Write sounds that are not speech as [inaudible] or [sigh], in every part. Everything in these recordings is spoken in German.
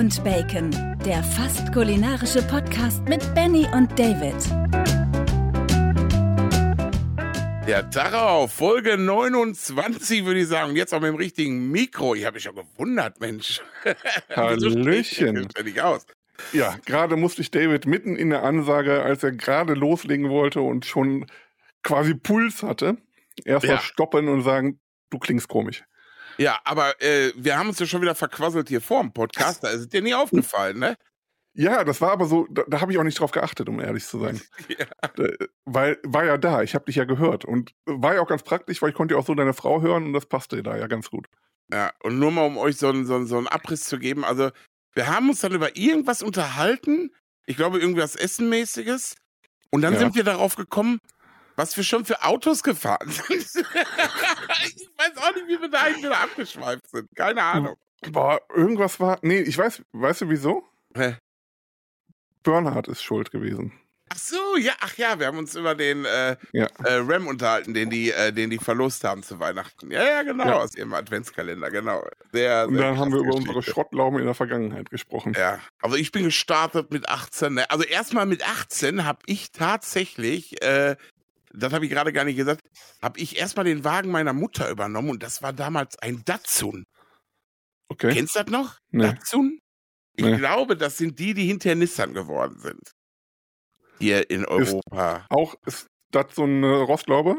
und Bacon, der fast kulinarische Podcast mit Benny und David. Der Tarau, Folge 29, würde ich sagen. Und jetzt auch mit dem richtigen Mikro. Ich habe mich schon gewundert, Mensch. [laughs] Hallöchen. Fertig aus. Ja, gerade musste ich David mitten in der Ansage, als er gerade loslegen wollte und schon quasi Puls hatte, erstmal Ja. stoppen und sagen, du klingst komisch. Ja, aber äh, wir haben uns ja schon wieder verquasselt hier vor dem Podcast. Da ist es dir nie aufgefallen, ne? Ja, das war aber so, da, da habe ich auch nicht drauf geachtet, um ehrlich zu sein. [laughs] Ja. Äh, Weil war ja da, ich habe dich ja gehört und war ja auch ganz praktisch, weil ich konnte ja auch so deine Frau hören und das passte da ja ganz gut. Ja, und nur mal, um euch so einen, so, einen, so einen Abriss zu geben. Also, wir haben uns dann über irgendwas unterhalten. Ich glaube, irgendwas Essenmäßiges. Und dann Ja. sind wir darauf gekommen, was wir schon für Autos gefahren [laughs] sind. ich weiß auch nicht, wie wir dahin wieder abgeschweift sind. Keine Ahnung. Boah, irgendwas war, nee, ich weiß, weißt du wieso? Hä? Bernhard ist schuld gewesen. Ach so, ja, ach ja, wir haben uns über den äh, Ja. äh, Ram unterhalten, den die, äh, den die verlost haben zu Weihnachten. Ja, ja, genau, Ja. aus ihrem Adventskalender, genau. Sehr, Und sehr dann haben wir über unsere Geschichte. Schrottlauben in der Vergangenheit gesprochen. Ja, also ich bin gestartet mit 18. ne? Also erstmal mit 18 habe ich tatsächlich, äh, das habe ich gerade gar nicht gesagt, habe ich erstmal den Wagen meiner Mutter übernommen und das war damals ein Datsun. Okay. Kennst du das noch? Nee. Datsun? Ich Nee. glaube, das sind die, die hinter Nissan geworden sind. Hier in Europa. Auch ist so eine Rostlaube?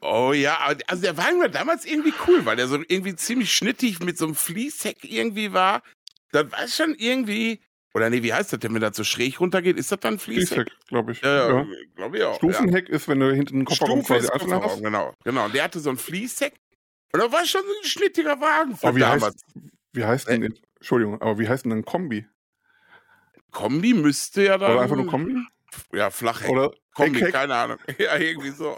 Oh ja, also der Wagen war damals irgendwie cool, weil der so irgendwie ziemlich schnittig mit so einem Fließheck irgendwie war. Das war schon irgendwie. Oder nee, wie heißt das denn, wenn das so schräg runtergeht? Ist das dann Fließheck? Fließheck, glaube ich. Ja, ja, Ja. glaube ich auch. Stufenheck ist, wenn du hinten ja. Kofferraum quasi Kofferraum, hast. genau. Genau. Und der hatte so ein Fließheck. Und da war schon so ein schnittiger Wagen von Aber wie heißt, damals. wie heißt denn, Äh. Entschuldigung, aber wie heißt denn ein Kombi? Kombi müsste ja dann. Oder einfach nur Kombi? Ja, Flachheck. Oder Kombi, Heckheck? keine Ahnung. [laughs] Ja, irgendwie so.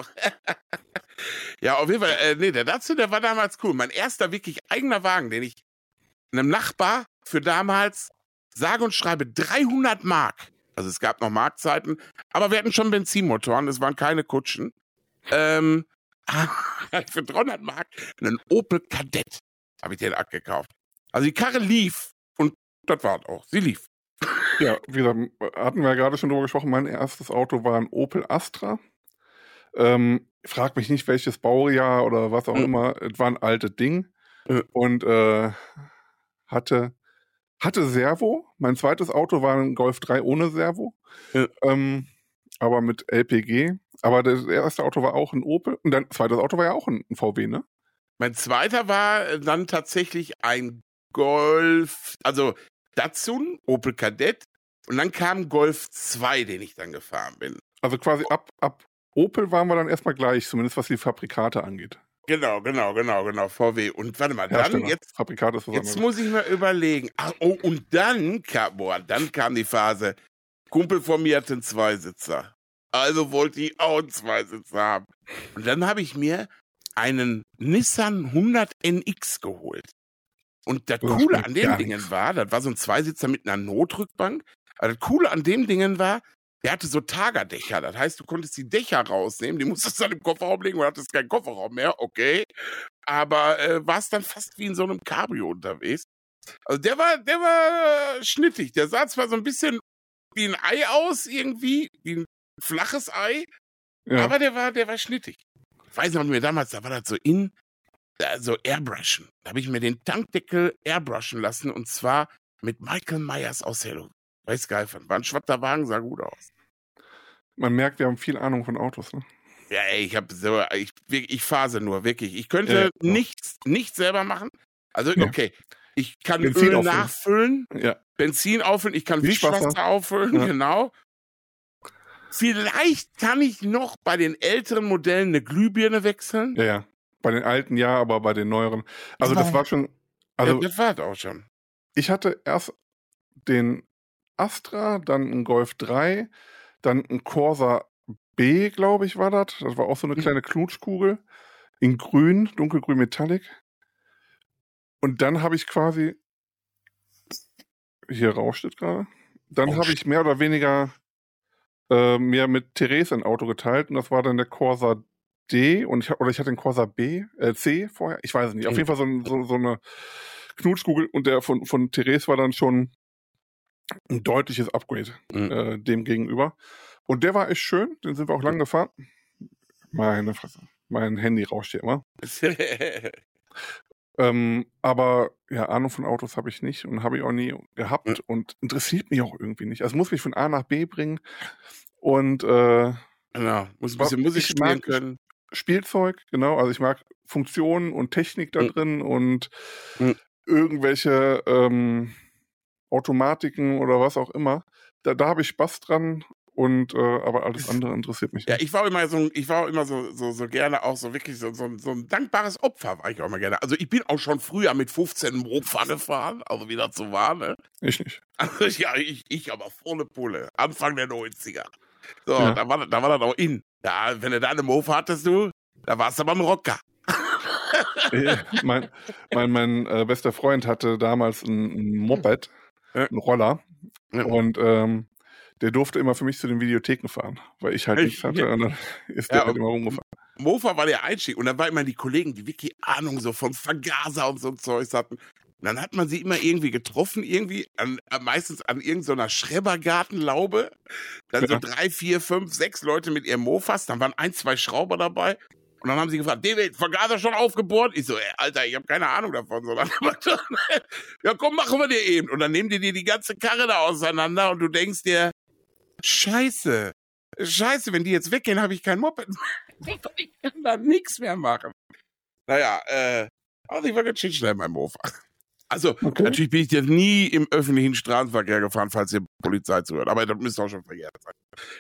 [laughs] ja, auf jeden Fall, äh, nee, der Datsun, der war damals cool. Mein erster wirklich eigener Wagen, den ich einem Nachbar für damals sage und schreibe 300 Mark. Also es gab noch Markzeiten, aber wir hatten schon Benzinmotoren, es waren keine Kutschen. Ähm, [laughs] für 300 Mark einen Opel Kadett habe ich den abgekauft. Also die Karre lief und das war auch. Sie lief. [laughs] Ja, wie gesagt, hatten wir ja gerade schon drüber gesprochen, mein erstes Auto war ein Opel Astra. Ähm, frag mich nicht, welches Baujahr oder was auch Mhm. immer. Es war ein altes Ding. Mhm. Und äh, hatte, hatte Servo. Mein zweites Auto war ein Golf 3 ohne Servo. Ja. Ähm, aber mit LPG. Aber das erste Auto war auch ein Opel. Und dein zweites Auto war ja auch ein, VW, ne? Mein zweiter war dann tatsächlich ein Golf, also Datsun, Opel Kadett. Und dann kam Golf 2, den ich dann gefahren bin. Also quasi ab, ab Opel waren wir dann erstmal gleich, zumindest was die Fabrikate angeht. Genau, genau, genau, genau, VW. Und warte mal, dann jetzt, Fabrikat ist was jetzt anderes. muss ich mal überlegen. Ach, oh, und dann kam, boah, dann kam die Phase. Kumpel von mir hatte einen Zweisitzer. Also wollte ich auch einen Zweisitzer haben. Und dann habe ich mir einen Nissan 100 NX geholt. Und das Das Coole schmeckt an dem Dingen war, das war so ein Zweisitzer mit einer Notrückbank. Aber das Coole an dem Dingen war, der hatte so Tagerdächer. Das heißt, du konntest die Dächer rausnehmen, die musstest du dann im Kofferraum legen, weil du hattest keinen Kofferraum mehr, okay. Aber äh, warst dann fast wie in so einem Cabrio unterwegs. Also der war, der war äh, schnittig. Der sah zwar so ein bisschen wie ein Ei aus, irgendwie, wie ein flaches Ei, Ja. aber der war, der war schnittig. Ich weiß noch, mir damals, da war das so in, äh, so Airbrushen. Da habe ich mir den Tankdeckel airbrushen lassen und zwar mit Michael Myers aus Weiß geil fand. War ein schwarzer Wagen, sah gut aus. Man merkt, wir haben viel Ahnung von Autos. Ne? Ja, ey, ich habe so, ich, ich phase nur, wirklich. Ich könnte Ja, ja. nichts, nichts selber machen. Also, Ja. okay. Ich kann Benzin Öl auffüllen. nachfüllen, Ja. Benzin auffüllen, ich kann Wischwasser. Wischwasser auffüllen, Ja. genau. Vielleicht kann ich noch bei den älteren Modellen eine Glühbirne wechseln. ja, ja. Bei den alten ja, aber bei den neueren. Also das war schon. Also ja, das war es auch schon. ich hatte erst den Astra, dann ein Golf 3, dann ein Corsa B, glaube ich, war das. Das war auch so eine Mhm. kleine Knutschkugel. In grün, dunkelgrün Metallic. Und dann habe ich quasi. Hier rauscht es gerade. Dann habe ich mehr oder weniger äh, mir mit Therese ein Auto geteilt und das war dann der Corsa D und ich, oder ich hatte den Corsa B, äh, C vorher, ich weiß es nicht. Auf Mhm. jeden Fall so, so, so eine Knutschkugel und der von, von Therese war dann schon ein deutliches Upgrade Mhm. äh, dem gegenüber. Und der war echt schön, den sind wir auch lang gefahren. Meine Fresse. Mein Handy rauscht hier immer. [laughs] Ähm, aber ja, Ahnung von Autos habe ich nicht und habe ich auch nie gehabt Mhm. und interessiert mich auch irgendwie nicht. Also muss mich von A nach B bringen und äh, genau. Muss ein bisschen Musik ich spielen können. Spielzeug, genau. Also ich mag Funktionen und Technik da Mhm. drin und Mhm. irgendwelche ähm, Automatiken oder was auch immer. Da, da habe ich Spaß dran und äh, aber alles andere interessiert mich Ja, ich war immer so, ich war immer so, so, so gerne auch so wirklich so, so, so ein dankbares Opfer, war ich auch immer gerne. Also ich bin auch schon früher mit 15 Mofa gefahren, also wie das so war, ne? Ich nicht. [laughs] Also ja, ich, ich aber volle Pulle. Anfang der 90er. So, Ja. da, war, da war das auch in. Ja, wenn du da eine Mofa hattest, du, da warst du aber ein Rocker. Äh, mein mein, mein äh, bester Freund hatte damals ein, ein Moped. Einen Roller Ja. und ähm, der durfte immer für mich zu den Videotheken fahren, weil ich halt Ich- nichts hatte und dann [laughs] ist Ja, der halt aber- immer rumgefahren. Mofa war der Einstieg. Und dann waren immer die Kollegen, die wirklich Ahnung so von Vergaser und so ein Zeugs hatten. Und dann hat man sie immer irgendwie getroffen, irgendwie, an, an, meistens an irgendeiner Schrebergartenlaube. Dann so Ja. drei, vier, fünf, sechs Leute mit ihrem Mofas. Dann waren ein, zwei Schrauber dabei. Und dann haben sie gefragt, David, Vergaser schon aufgebohrt? Ich so, ey, Alter, ich habe keine Ahnung davon. So, [laughs] dann, ja, komm, machen wir dir eben. Und dann nehmen die dir die ganze Karre da auseinander und du denkst dir, Scheiße, Scheiße, wenn die jetzt weggehen, habe ich kein Moped mehr. [laughs] Ich kann da nichts mehr machen. Naja, äh, also ich war ganz schön schnell beim Mofa. Also, Okay. natürlich bin ich jetzt nie im öffentlichen Straßenverkehr gefahren, falls ihr Polizei zuhört. Aber das müsste auch schon verjährt sein.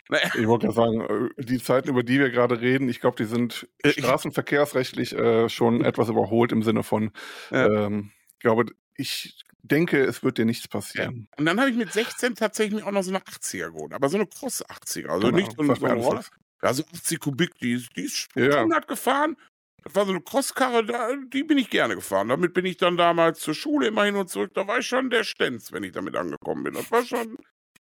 Naja, Ich wollte gerade sagen, äh, die Zeiten, über die wir gerade reden, ich glaube, die sind Äh, ich- straßenverkehrsrechtlich äh, schon etwas überholt im Sinne von, Ja. ähm, ich glaube, ich denke, es wird dir nichts passieren. und dann habe ich mit 16 tatsächlich auch noch so eine 80er geholt. Aber so eine Cross 80er. Also Keine nicht so eine. Also 80 Kubik, die ist, die ist Ja, ja. 100 gefahren. Das war so eine Crosskarre, da, die bin ich gerne gefahren. Damit bin ich dann damals zur Schule immer hin und zurück. Da war ich schon der Stenz, wenn ich damit angekommen bin. Das war schon,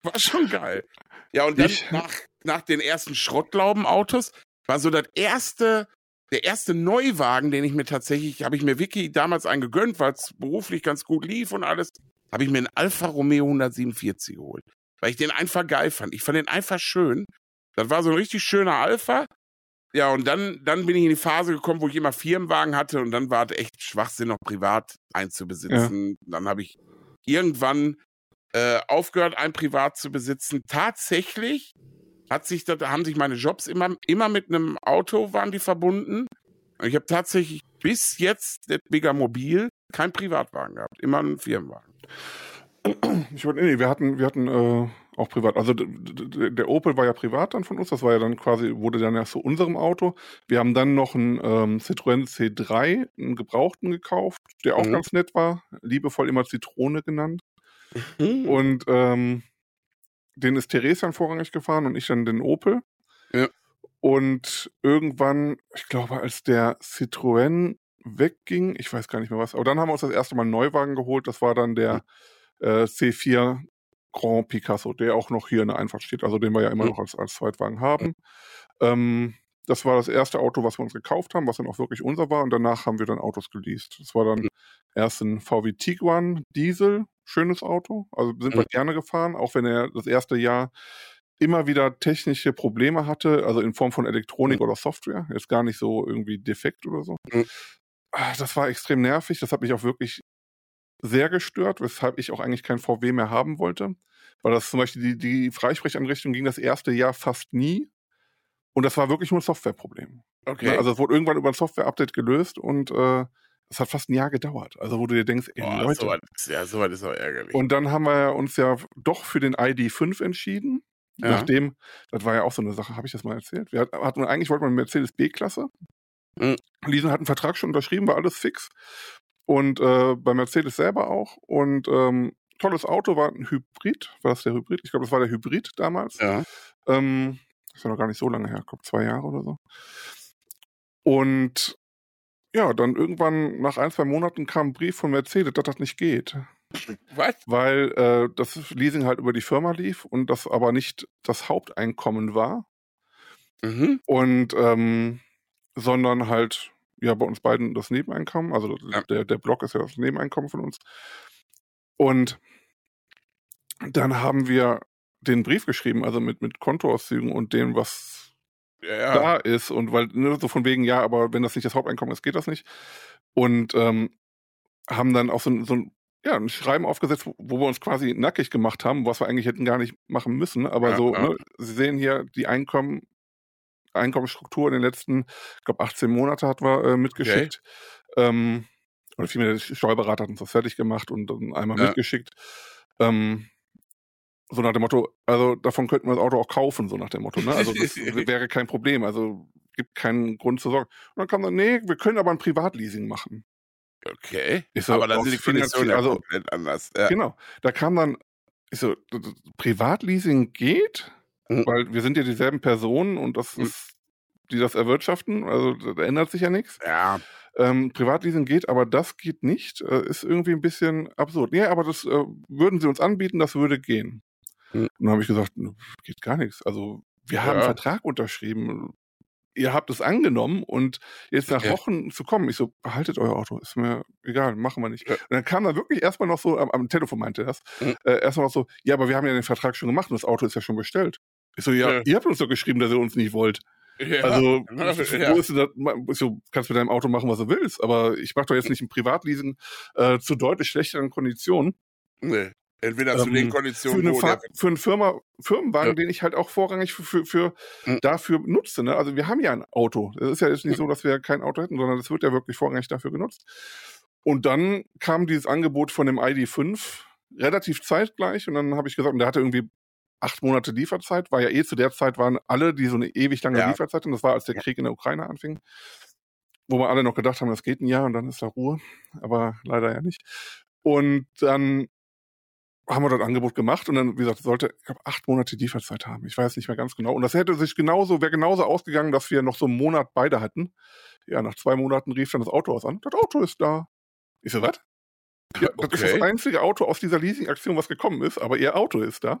war schon geil. Ja, und dann nach, nach den ersten Schrottlaubenautos war so das erste, der erste Neuwagen, den ich mir tatsächlich, habe ich mir wirklich damals einen gegönnt, weil es beruflich ganz gut lief und alles, habe ich mir einen Alfa Romeo 147 geholt. Weil ich den einfach geil fand. Ich fand den einfach schön. Das war so ein richtig schöner Alpha. Ja, und dann, dann bin ich in die Phase gekommen, wo ich immer Firmenwagen hatte und dann war es echt Schwachsinn, noch privat einzubesitzen. Dann habe ich irgendwann äh, aufgehört, ein privat zu besitzen. Tatsächlich hat sich das, haben sich meine Jobs immer, immer mit einem Auto waren die verbunden. Und ich habe tatsächlich bis jetzt das Megamobil kein Privatwagen gehabt, immer einen Firmenwagen. Ich wollte, nee, wir hatten, wir hatten äh, auch privat. Also der Opel war ja privat dann von uns. Das war ja dann quasi, wurde dann ja zu unserem Auto. Wir haben dann noch einen ähm, Citroën C3, einen gebrauchten gekauft, der auch Mhm. ganz nett war. Liebevoll immer Zitrone genannt. Und Und ähm, den ist Therese dann vorrangig gefahren und ich dann den Opel. Ja. Und irgendwann, ich glaube, als der Citroën wegging, ich weiß gar nicht mehr was, aber dann haben wir uns das erste Mal einen Neuwagen geholt. Das war dann der äh, C4 Grand Picasso, der auch noch hier in der Einfahrt steht, also den wir ja immer Mhm. noch als, als Zweitwagen haben. Ähm, das war das erste Auto, was wir uns gekauft haben, was dann auch wirklich unser war. Und danach haben wir dann Autos geleast. Das war dann Mhm. erst ein VW Tiguan Diesel, schönes Auto. Also sind wir Mhm. gerne gefahren, auch wenn er das erste Jahr immer wieder technische Probleme hatte, also in Form von Elektronik Mhm. oder Software. Jetzt gar nicht so irgendwie defekt oder so. Mhm. Ah, Das war extrem nervig. Das hat mich auch wirklich sehr gestört, weshalb ich auch eigentlich kein VW mehr haben wollte. Weil das zum Beispiel die, die Freisprechanrichtung ging das erste Jahr fast nie. Und das war wirklich nur ein Softwareproblem. okay. Ne? Also es wurde irgendwann über ein Software-Update gelöst und äh, es hat fast ein Jahr gedauert. Also wo du dir denkst, ey, Boah, Leute. so was, ja, sowas ist auch ärgerlich. Und dann haben wir uns ja doch für den ID5 entschieden. Ja. Nachdem, das war ja auch so eine Sache, habe ich das mal erzählt? Wir hat- hatten, eigentlich wollten wir eine Mercedes B-Klasse. Mhm. Lisa hat einen Vertrag schon unterschrieben, war alles fix. Und äh, bei Mercedes selber auch. Und ähm, tolles Auto, war ein Hybrid. War das der Hybrid? Ich glaube, das war der Hybrid damals. ja. Ähm, das war noch gar nicht so lange her, ich glaube zwei Jahre oder so. Und ja, dann irgendwann nach ein, zwei Monaten kam ein Brief von Mercedes, dass das nicht geht. Was? Weil äh, das Leasing halt über die Firma lief und das aber nicht das Haupteinkommen war. Mhm. Und ähm, sondern halt ja bei uns beiden das Nebeneinkommen. Also Ja. der, der Blog ist ja das Nebeneinkommen von uns. Und dann haben wir den Brief geschrieben, also mit, mit Kontoauszügen und dem, was Ja, da ist und weil ne, so von wegen ja, aber wenn das nicht das Haupteinkommen ist, geht das nicht und ähm, haben dann auch so, ein- so ein ja, ein Schreiben aufgesetzt, wo, wo wir uns quasi nackig gemacht haben, was wir eigentlich hätten gar nicht machen müssen, aber Ja, so, ja. ne, Sie sehen hier die Einkommen, Einkommensstruktur in den letzten, ich glaube 18 Monate hat wir äh, mitgeschickt. Ähm, oder vielmehr der Steuerberater hat uns das fertig gemacht und dann einmal Ja. mitgeschickt. Ähm, so nach dem Motto, also davon könnten wir das Auto auch kaufen, so nach dem Motto. Ne? Also das wäre kein Problem. Also gibt keinen Grund zu sorgen. Und dann kam dann, nee, wir können aber ein Privatleasing machen. Okay. Ich so, aber dann sind die Konditionen also- komplett anders. Ja. Genau. Da kam dann, ich so, Privatleasing geht, Mhm. weil wir sind ja dieselben Personen und das Mhm. ist, die das erwirtschaften, also da ändert sich ja nichts. ja. Ähm, Privatleasing geht, aber das geht nicht. Äh, ist irgendwie ein bisschen absurd. Ja, aber das äh, würden sie uns anbieten, das würde gehen. Hm. Und dann habe ich gesagt, "Nö, geht gar nichts. Also wir haben einen Ja. Vertrag unterschrieben. Ihr habt es angenommen und jetzt nach Ja. Wochen zu kommen, ich so, behaltet euer Auto, ist mir egal, machen wir nicht. Ja. Und dann kam dann wirklich erstmal noch so, am, am Telefon meinte er das, Hm. äh, erstmal noch so, ja, aber wir haben ja den Vertrag schon gemacht und das Auto ist ja schon bestellt. Ich so, ja, Ja. ihr habt uns doch geschrieben, dass ihr uns nicht wollt. Ja. Also, Ja, wo ist das? So, kannst mit deinem Auto machen, was du willst, aber ich mache doch jetzt nicht ein Privatleasing äh, zu deutlich schlechteren Konditionen. Nee. Entweder zu Ähm, den Für, Konditionen, eine wo Fahr für einen Firma, Firmenwagen, Ja. den ich halt auch vorrangig für, für, für Mhm. dafür nutze. Ne? Also wir haben ja ein Auto. Es ist ja jetzt nicht Mhm. so, dass wir kein Auto hätten, sondern es wird ja wirklich vorrangig dafür genutzt. Und dann kam dieses Angebot von dem ID5 relativ zeitgleich und dann habe ich gesagt, und der hatte irgendwie acht Monate Lieferzeit, war ja eh zu der Zeit waren alle, die so eine ewig lange Ja. Lieferzeit hatten. Das war, als der Ja. Krieg in der Ukraine anfing. Wo wir alle noch gedacht haben, das geht ein Jahr und dann ist da Ruhe. Aber leider ja nicht. Und dann haben wir das Angebot gemacht und dann, wie gesagt, sollte, ich glaube, acht Monate Lieferzeit haben. Ich weiß nicht mehr ganz genau. Und das hätte sich genauso, wäre genauso ausgegangen, dass wir noch so einen Monat beide hatten. Ja, nach zwei Monaten rief dann das Autohaus an. Das Auto ist da. Ich so, was? Ja, [laughs] das ist das einzige Auto aus dieser Leasing-Aktion, was gekommen ist, aber ihr Auto ist da. Dann haben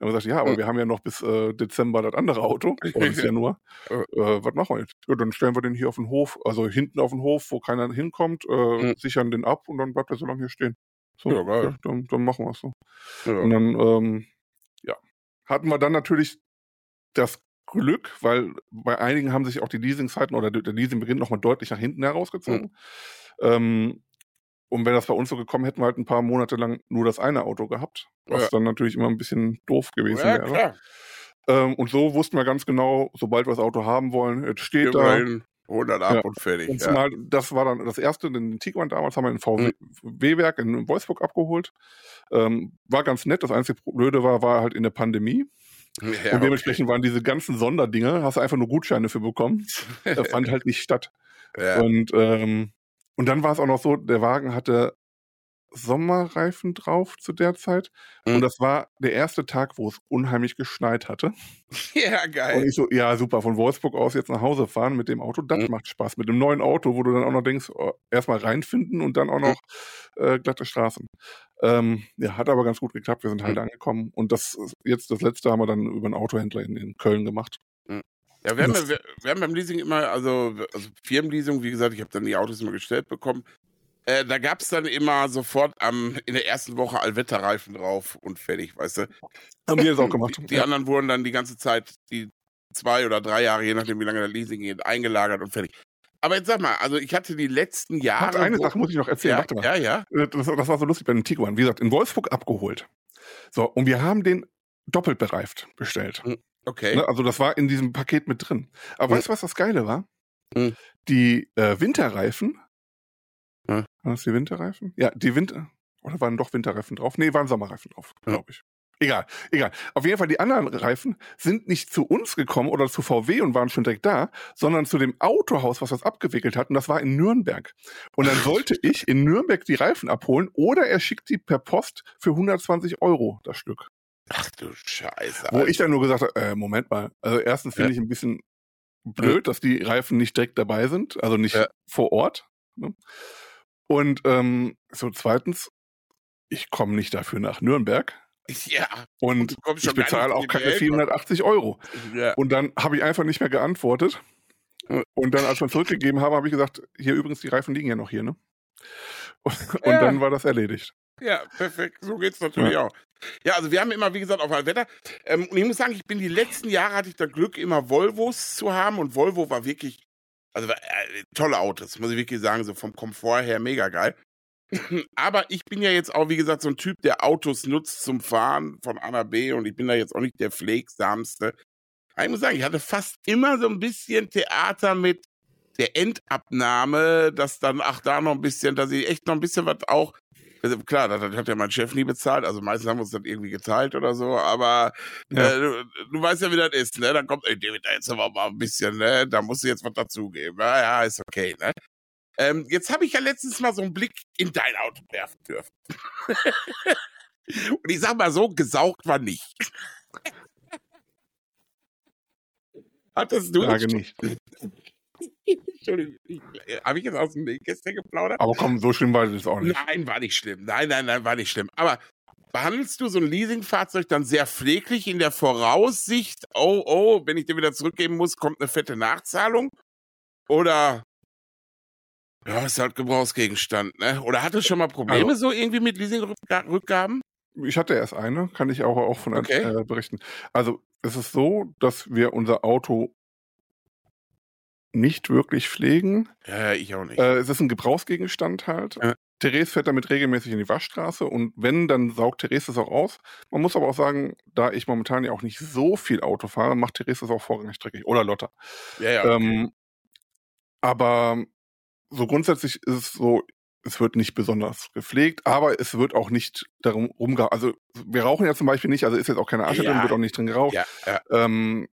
wir gesagt, ja, aber Hm. wir haben ja noch bis äh, Dezember das andere Auto, oder bis Januar. Äh. Was machen wir jetzt? Ja, dann stellen wir den hier auf den Hof, also hinten auf den Hof, wo keiner hinkommt, äh, Hm. sichern den ab und dann bleibt er so lange hier stehen. So, Ja, geil. dann, dann machen wir es so. ja. Und dann, ähm, ja, hatten wir dann natürlich das Glück, weil bei einigen haben sich auch die Leasingzeiten oder der Leasingbeginn nochmal deutlich nach hinten herausgezogen. Ähm, und wenn das bei uns so gekommen, hätten wir halt ein paar Monate lang nur das eine Auto gehabt, was Ja. dann natürlich immer ein bisschen doof gewesen ja, wäre. klar. Ähm, und so wussten wir ganz genau, sobald wir das Auto haben wollen, jetzt steht Gehen da. wir hin, holen das ab Ja. und fertig. Und Ja. zumal, das war dann das erste, den Tiguan damals haben wir in VW-Werk in Wolfsburg abgeholt. Ähm, war ganz nett. Das einzige Blöde war, war halt in der Pandemie. Ja, und dementsprechend waren diese ganzen Sonderdinge, hast du einfach nur Gutscheine für bekommen. [laughs] Das fand halt nicht statt. ja. Und, ähm, und dann war es auch noch so, der Wagen hatte Sommerreifen drauf zu der Zeit. Mhm. Und das war der erste Tag, wo es unheimlich geschneit hatte. [laughs] ja, Und geil. ich so, ja, super, von Wolfsburg aus jetzt nach Hause fahren mit dem Auto, das Mhm. macht Spaß. Mit dem neuen Auto, wo du dann auch noch denkst, oh, erstmal reinfinden und dann auch noch äh, glatte Straßen. Ähm, ja, hat aber ganz gut geklappt. Wir sind halt Mhm. angekommen. Und das jetzt das letzte haben wir dann über einen Autohändler in, in Köln gemacht. Ja, wir haben, Das- ja- wir, wir haben beim Leasing immer, also, also Firmenleasing, wie gesagt, ich habe dann die Autos immer gestellt bekommen. Äh, da gab es dann immer sofort am, in der ersten Woche Allwetterreifen drauf und fertig, weißt du. Haben wir jetzt auch gemacht. Die, die anderen wurden dann die ganze Zeit, die zwei oder drei Jahre, je nachdem wie lange der Leasing geht, eingelagert und fertig. Aber jetzt sag mal, also ich hatte die letzten Jahre. Warte, eine Sache muss ich noch erzählen. ja, ja, ja. Äh, Das, das war so lustig bei dem Tiguan. Wie gesagt, in Wolfsburg abgeholt. So, und wir haben den doppelt bereift bestellt. Okay. Ne? Also das war in diesem Paket mit drin. Aber Mhm. weißt du, was das Geile war? Mhm. Die äh, Winterreifen. Ja. Waren das die Winterreifen? Ja, die Winter. Oder waren doch Winterreifen drauf? Nee, waren Sommerreifen drauf, glaube ich. Egal, egal. Auf jeden Fall, die anderen Reifen sind nicht zu uns gekommen oder zu VW und waren schon direkt da, sondern zu dem Autohaus, was das abgewickelt hat. Und das war in Nürnberg. Und dann sollte [laughs] ich in Nürnberg die Reifen abholen oder er schickt die per Post für 120 Euro das Stück. Ach du Scheiße. Wo Alter. ich dann nur gesagt habe, äh, Moment mal. Also erstens finde Ja. ich ein bisschen blöd, dass die Reifen nicht direkt dabei sind, also nicht Ja. vor Ort. Ne? Und ähm, so zweitens, ich komme nicht dafür nach Nürnberg ja. und kommst ich bezahle auch keine Welt. 480 Euro. Ja. Und dann habe ich einfach nicht mehr geantwortet. Und dann, als wir [laughs] zurückgegeben haben, habe ich gesagt, hier übrigens, die Reifen liegen ja noch hier, ne? Und, [laughs] und Ja. dann war das erledigt. Ja, perfekt. So geht's natürlich auch. Ja, also wir haben immer, wie gesagt, auf ein Wetter. Ähm, und ich muss sagen, ich bin die letzten Jahre hatte ich das Glück, immer Volvos zu haben. Und Volvo war wirklich, also äh, tolle Autos, muss ich wirklich sagen, so vom Komfort her mega geil. [clears throat] Aber ich bin ja jetzt auch, wie gesagt, so ein Typ, der Autos nutzt zum Fahren von A nach B und ich bin da jetzt auch nicht der pflegsamste. Aber ich muss sagen, ich hatte fast immer so ein bisschen Theater mit der Endabnahme, dass dann, ach, da noch ein bisschen, dass ich echt noch ein bisschen was auch klar, das, das hat ja mein Chef nie bezahlt, also meistens haben wir uns das irgendwie geteilt oder so, aber Ja. äh, du, du weißt ja, wie das ist, ne? Dann kommt, ey, David, da jetzt aber mal ein bisschen, ne? Da musst du jetzt was dazugeben. Ja, ja, ist okay, ne? Ähm, jetzt habe ich ja letztens mal so einen Blick in dein Auto werfen dürfen. [laughs] Und ich sag mal so, gesaugt war nicht. Hattest du Frage nicht. [laughs] Entschuldigung, habe ich jetzt aus dem Nähkästchen geplaudert? Aber komm, so schlimm war das auch nicht. Nein, war nicht schlimm. Nein, nein, nein, war nicht schlimm. Aber behandelst du so ein Leasingfahrzeug dann sehr pfleglich in der Voraussicht, oh, oh, wenn ich dir wieder zurückgeben muss, kommt eine fette Nachzahlung? Oder ja, ist halt Gebrauchsgegenstand, ne? Oder hatte schon mal Probleme Also- so irgendwie mit Leasingrückgaben? Ich hatte erst eine, kann ich auch, auch von Okay. äh, berichten. Also es ist so, dass wir unser Auto nicht wirklich pflegen. Ja, ich auch nicht. Äh, es ist ein Gebrauchsgegenstand halt. Ja. Therese fährt damit regelmäßig in die Waschstraße und wenn, dann saugt Therese es auch aus. Man muss aber auch sagen, da ich momentan ja auch nicht so viel Auto fahre, macht Therese es auch vorrangig dreckig. Oder Lotta. ja, ja. okay. Ähm, aber so grundsätzlich ist es so, es wird nicht besonders gepflegt, aber es wird auch nicht darum rumgehauen. Also wir rauchen ja zum Beispiel nicht, also ist jetzt auch keine Asche Ja. drin, wird auch nicht drin geraucht. ja, ja. Ähm,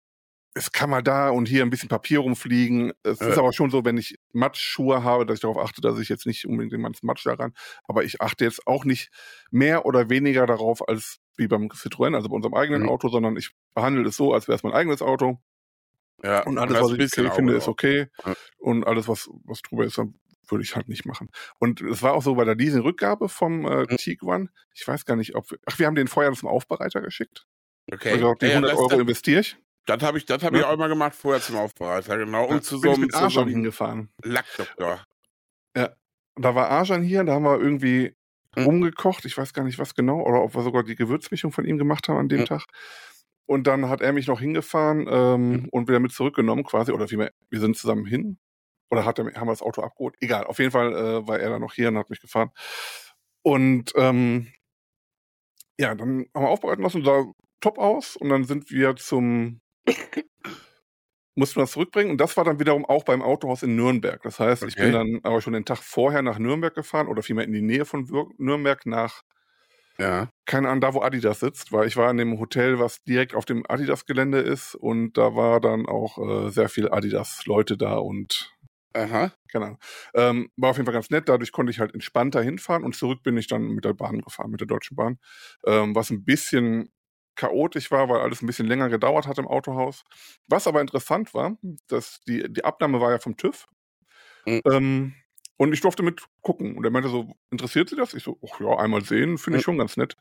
es kann mal da und hier ein bisschen Papier rumfliegen. Es Ja. ist aber schon so, wenn ich Matschschuhe habe, dass ich darauf achte, dass ich jetzt nicht unbedingt den ganzen Matsch daran, aber ich achte jetzt auch nicht mehr oder weniger darauf als wie beim Citroën, also bei unserem eigenen Mhm. Auto, sondern ich behandle es so, als wäre es mein eigenes Auto. ja. Und alles, was ich okay finde, ist okay. Ja. Und alles, was, was drüber ist, dann würde ich halt nicht machen. Und es war auch so bei der Leasing-Rückgabe vom äh, Mhm. Tiguan. Ich weiß gar nicht, ob wir, ach, wir haben den vorher zum Aufbereiter geschickt. Okay. Also die Ja, ja, 100 das, Euro investiere ich. Das habe ich, das hab ich Ja. auch immer gemacht, vorher zum Aufbereiter, genau. Und Ja, zu so einem so Arschan hingefahren. Lackdoktor. Und da war Arjan hier, da haben wir irgendwie Mhm. rumgekocht. Ich weiß gar nicht, was genau. Oder ob wir sogar die Gewürzmischung von ihm gemacht haben an dem Mhm. Tag. Und dann hat er mich noch hingefahren ähm, Mhm. und wieder mit zurückgenommen quasi. Oder wie wir, wir sind zusammen hin. Oder hat er, haben wir das Auto abgeholt? Egal, auf jeden Fall äh, war er dann noch hier und hat mich gefahren. Und ähm, ja, dann haben wir aufbereiten lassen, sah top aus. Und dann sind wir zum mussten wir das zurückbringen und das war dann wiederum auch beim Autohaus in Nürnberg. Das heißt, ich Okay. bin dann aber schon den Tag vorher nach Nürnberg gefahren oder vielmehr in die Nähe von Nürnberg nach, Ja. keine Ahnung, da wo Adidas sitzt, weil ich war in dem Hotel, was direkt auf dem Adidas-Gelände ist und da war dann auch äh, sehr viel Adidas-Leute da und Aha. keine Ahnung. Ähm, war auf jeden Fall ganz nett, dadurch konnte ich halt entspannter hinfahren und zurück bin ich dann mit der Bahn gefahren, mit der Deutschen Bahn, ähm, was ein bisschen chaotisch war, weil alles ein bisschen länger gedauert hat im Autohaus. Was aber interessant war, dass die, die Abnahme war ja vom TÜV Mhm. ähm, und ich durfte mit gucken und er meinte so, interessiert Sie das? Ich so, ach ja, einmal sehen, finde ich Mhm. schon ganz nett.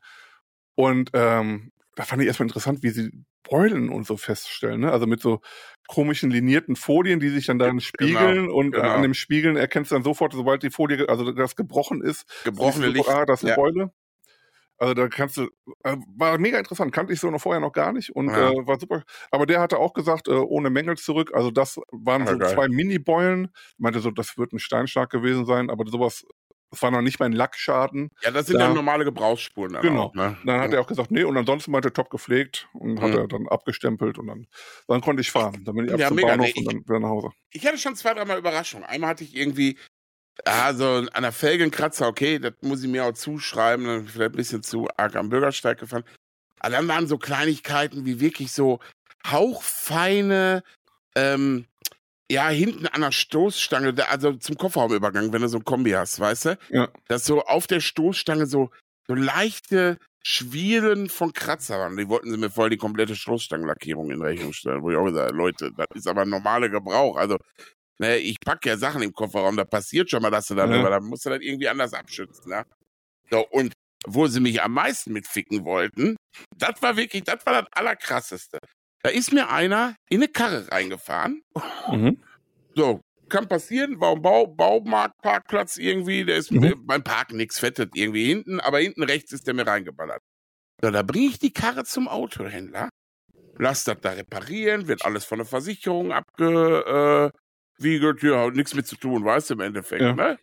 Und ähm, da fand ich erstmal interessant, wie sie Beulen und so feststellen, ne? Also mit so komischen linierten Folien, die sich dann dann spiegeln und genau. an dem Spiegeln erkennst du dann sofort, sobald die Folie, also das gebrochen ist, Gebrochene Licht. Ah, das ist Ja. Beule. Also da kannst du, äh, war mega interessant, kannte ich so noch vorher noch gar nicht und Ja. äh, war super. Aber der hatte auch gesagt, äh, ohne Mängel zurück. Also das waren Ah, so geil. zwei Mini-Beulen. Meinte so, das wird ein Steinschlag gewesen sein, aber sowas, das war noch nicht mein Lackschaden. Ja, das sind Ja. dann normale Gebrauchsspuren. Dann Genau. Auch, ne? Dann hat er auch gesagt, nee, und ansonsten meinte er top gepflegt und hat Mhm. er dann abgestempelt und dann, dann konnte ich fahren. Dann bin ich ab Ja, zum mega, Bahnhof nee, und dann wieder nach Hause. ich hatte schon zwei, dreimal Überraschungen. Einmal hatte ich irgendwie, ah, so an der Felgenkratzer, okay, das muss ich mir auch zuschreiben, dann vielleicht ein bisschen zu arg am Bürgersteig gefahren. Aber dann waren so Kleinigkeiten wie wirklich so hauchfeine, ähm, ja, hinten an der Stoßstange, also zum Kofferraumübergang, wenn du so ein Kombi hast, weißt du? Ja. Dass so auf der Stoßstange so, so leichte Schwielen von Kratzer waren. Die wollten sie mir voll die komplette Stoßstangenlackierung in Rechnung stellen, wo ich auch gesagt habe, Leute, das ist aber ein normaler Gebrauch. Also, ne, ich packe ja Sachen im Kofferraum, da passiert schon mal, dass du da, Ja. aber da musst du das irgendwie anders abschützen, ne? So, und wo sie mich am meisten mitficken wollten, das war wirklich, das war das Allerkrasseste. Da ist mir einer in eine Karre reingefahren Mhm. So, kann passieren, war ein Bau, Baumarktparkplatz irgendwie, der ist Mhm. beim Parken nichts fettet irgendwie hinten, aber hinten rechts ist der mir reingeballert. So, da bringe ich die Karre zum Autohändler, lass das da reparieren, wird alles von der Versicherung abgewiegelt, ja, hat nichts mit zu tun, weißt du im Endeffekt, Ja. ne?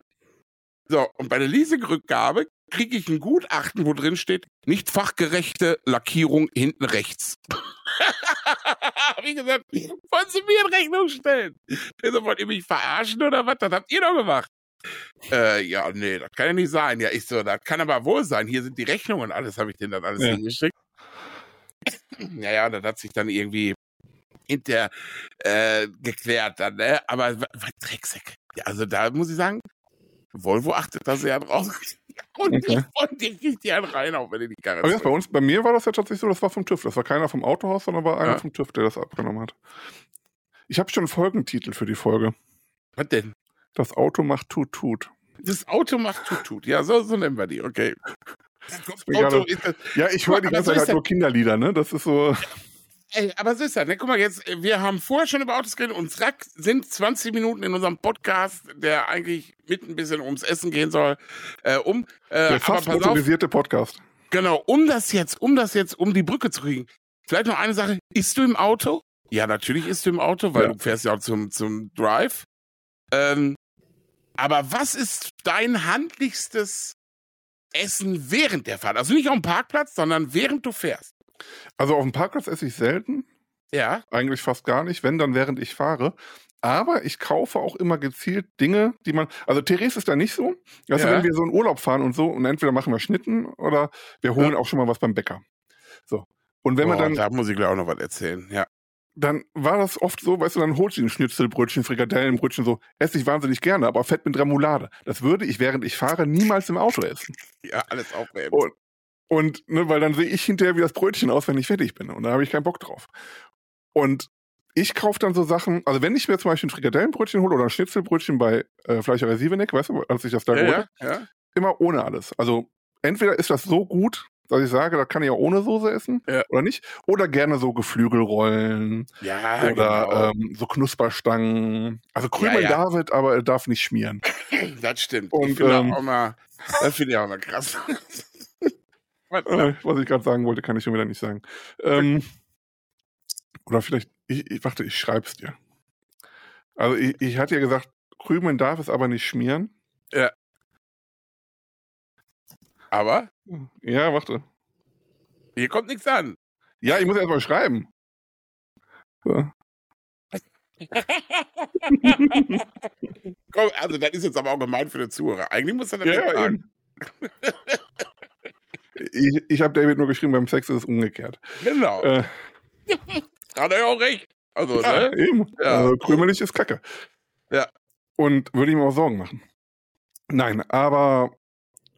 So, und bei der Leasingrückgabe kriege ich ein Gutachten, wo drin steht, nicht fachgerechte Lackierung hinten rechts. [laughs] Wie gesagt, wollen Sie mir in Rechnung stellen? Also, wollt ihr mich verarschen oder was? Das habt ihr doch gemacht. Äh, ja, nee, das kann ja nicht sein. Ja, ich so, das kann aber wohl sein. Hier sind die Rechnungen und alles, habe ich denen dann alles Ja. hingeschickt. [clears throat] Ja, ja, das hat sich dann irgendwie hinter äh, geklärt dann, ne? Aber Drecksack. Ja, also da muss ich sagen, Volvo achtet da sehr drauf. [laughs] Und Okay. die kriegt die einen rein, auch wenn die die Karre Aber jetzt bei uns, bei mir war das ja tatsächlich so, das war vom TÜV. Das war keiner vom Autohaus, sondern war einer Ja. vom TÜV, der das abgenommen hat. Ich habe schon einen Folgentitel für die Folge. Was denn? Das Auto macht tut tut. Das Auto macht tut tut. Ja, so, so nennen wir die, okay. Das Auto gerade- ist das, Ja, ich höre die ganze Zeit halt nur Kinderlieder, ne? Das ist so. [laughs] ey, aber so ist das, ne? Guck mal, jetzt, wir haben vorher schon über Autos geredet und zack, sind 20 Minuten in unserem Podcast, der eigentlich mit ein bisschen ums Essen gehen soll, äh, um. Äh, Der fast motorisierte Podcast. genau, um das jetzt, um das jetzt, um die Brücke zu kriegen. Vielleicht noch eine Sache. Isst du im Auto? Ja, natürlich isst du im Auto, weil Ja. du fährst ja auch zum, zum Drive. Ähm, aber was ist dein handlichstes Essen während der Fahrt? Also nicht auf dem Parkplatz, sondern während du fährst. Also auf dem Parkplatz esse ich selten. Ja. Eigentlich fast gar nicht, wenn dann während ich fahre. Aber ich kaufe auch immer gezielt Dinge, die man. Also Therese ist da nicht so. Also Ja. wenn wir so in Urlaub fahren und so, und entweder machen wir Schnitten oder wir holen auch schon mal was beim Bäcker. So. Und wenn man Boah, dann, da muss ich gleich auch noch was erzählen. Ja. dann war das oft so, weißt du, dann holst du ein Schnitzelbrötchen, Frikadellenbrötchen, so, esse ich wahnsinnig gerne, aber Fett mit Remoulade. Das würde ich, während ich fahre, niemals im Auto essen. Ja, alles aufwärmen. Und, und ne, weil dann sehe ich hinterher wie das Brötchen aus, wenn ich fertig bin. Und da habe ich keinen Bock drauf. Und ich kaufe dann so Sachen, also wenn ich mir zum Beispiel ein Frikadellenbrötchen hole oder ein Schnitzelbrötchen bei äh, Fleischerei Sieveneck, weißt du, als ich das da ja, geholt ja, ja. immer ohne alles. Also entweder ist das so gut, dass ich sage, da kann ich auch ohne Soße essen Ja. oder nicht. Oder gerne so Geflügelrollen Ja, oder genau. ähm, so Knusperstangen. Also Krümel Ja, ja. David, aber er darf nicht schmieren. [laughs] das stimmt. und, ich finde ähm, auch mal, das finde ich auch mal krass. [laughs] Was- Äh, was ich gerade sagen wollte, kann ich schon wieder nicht sagen. Ähm, oder vielleicht, ich, ich warte, ich schreib's dir. Also ich, ich hatte ja gesagt, Krümeln darf es aber nicht schmieren. Aber Ja, warte. hier kommt nichts an. Ja, ich muss erst mal schreiben. So. [laughs] Komm, also das ist jetzt aber auch gemein für den Zuhörer. Eigentlich muss er das Ja, nicht ja, sagen. Ich ich habe David nur geschrieben, beim Sex ist es umgekehrt. Genau. Äh, [laughs] Hat er ja auch recht. Also, ja, ne? eben. Ja. Also krümelig ist Kacke. Ja. Und würde ich mir auch Sorgen machen. Nein, aber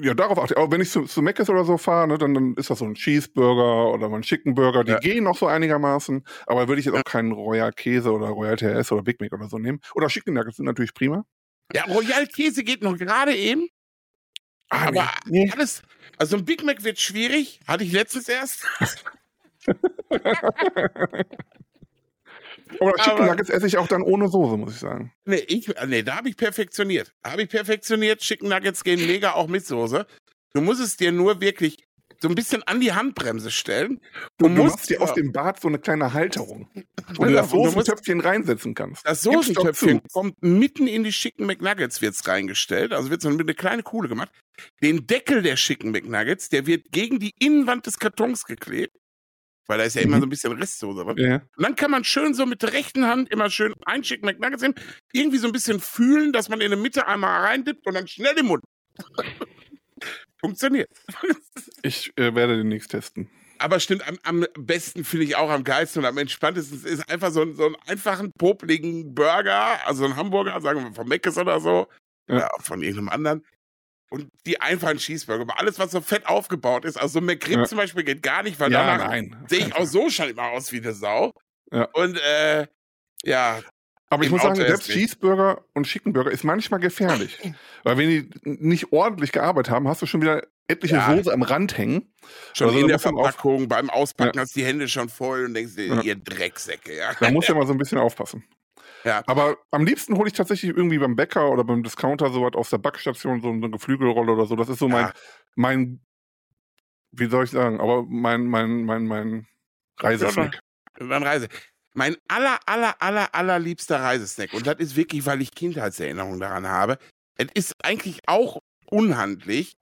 ja, darauf achte ich. Auch wenn ich zu, zu Mc's oder so fahre, ne, dann, dann ist das so ein Cheeseburger oder ein Chicken Burger. Die Ja. gehen noch so einigermaßen. Aber würde ich jetzt auch keinen Royal Käse oder Royal TS oder Big Mac oder so nehmen. Oder Chicken Nuggets sind natürlich prima. Ja, Royal Käse geht noch gerade eben. Aber Ah, nee. alles, also ein Big Mac wird schwierig. Hatte ich letztens erst. [laughs] Aber Chicken aber- Nuggets esse ich auch dann ohne Soße, muss ich sagen. Nee, ich, nee da habe ich perfektioniert. Habe ich perfektioniert. Chicken Nuggets gehen mega auch mit Soße. Du musst es dir nur wirklich so ein bisschen an die Handbremse stellen. Du, Du musst machst dir aus dem Bad so eine kleine Halterung, [laughs] wo du das auf, Soßentöpfchen reinsetzen kannst. Das Soßentöpfchen kommt mitten in die Chicken McNuggets wird's reingestellt. Also wird so eine kleine Kuhle gemacht. Den Deckel der Chicken McNuggets, der wird gegen die Innenwand des Kartons geklebt. Weil da ist ja immer Mhm. so ein bisschen Restsoße. drin. Ja. Und dann kann man schön so mit der rechten Hand immer schön ein Chicken McNuggets nehmen, irgendwie so ein bisschen fühlen, dass man in der Mitte einmal reindippt und dann schnell im Mund. Funktioniert. [laughs] Ich äh, werde demnächst testen. Aber stimmt, am, am besten finde ich auch am geilsten und am entspanntesten ist einfach so, ein- so einen einfachen, popligen Burger, also ein Hamburger, sagen wir von Meckes oder so, Ja. von irgendeinem anderen. Und die einfachen Cheeseburger, aber alles, was so fett aufgebaut ist, also so ein McRib Ja. zum Beispiel geht gar nicht, weil Ja, danach sehe ich auch so schon immer aus wie eine Sau. Ja. Und äh, ja, Aber ich muss sagen, Auto selbst erst nicht. Cheeseburger und Chickenburger ist manchmal gefährlich. [clears throat] Weil wenn die nicht ordentlich gearbeitet haben, hast du schon wieder etliche Ja. Soße am Rand hängen. schon Also in der man auf- Verpackung, beim Auspacken hast du die Hände schon voll und denkst dir, Ja. ihr Drecksäcke, ja. Da musst du mal so ein bisschen aufpassen. Ja. Aber am liebsten hole ich tatsächlich irgendwie beim Bäcker oder beim Discounter sowas aus der Backstation, so eine Geflügelrolle oder so. Das ist so mein, Ja. mein, wie soll ich sagen, aber mein, mein, mein, mein Reisesnack. Dann Reise. Mein aller, aller, aller, allerliebster Reisesnack. Und das ist wirklich, weil ich Kindheitserinnerungen daran habe. Es ist eigentlich auch unhandlich.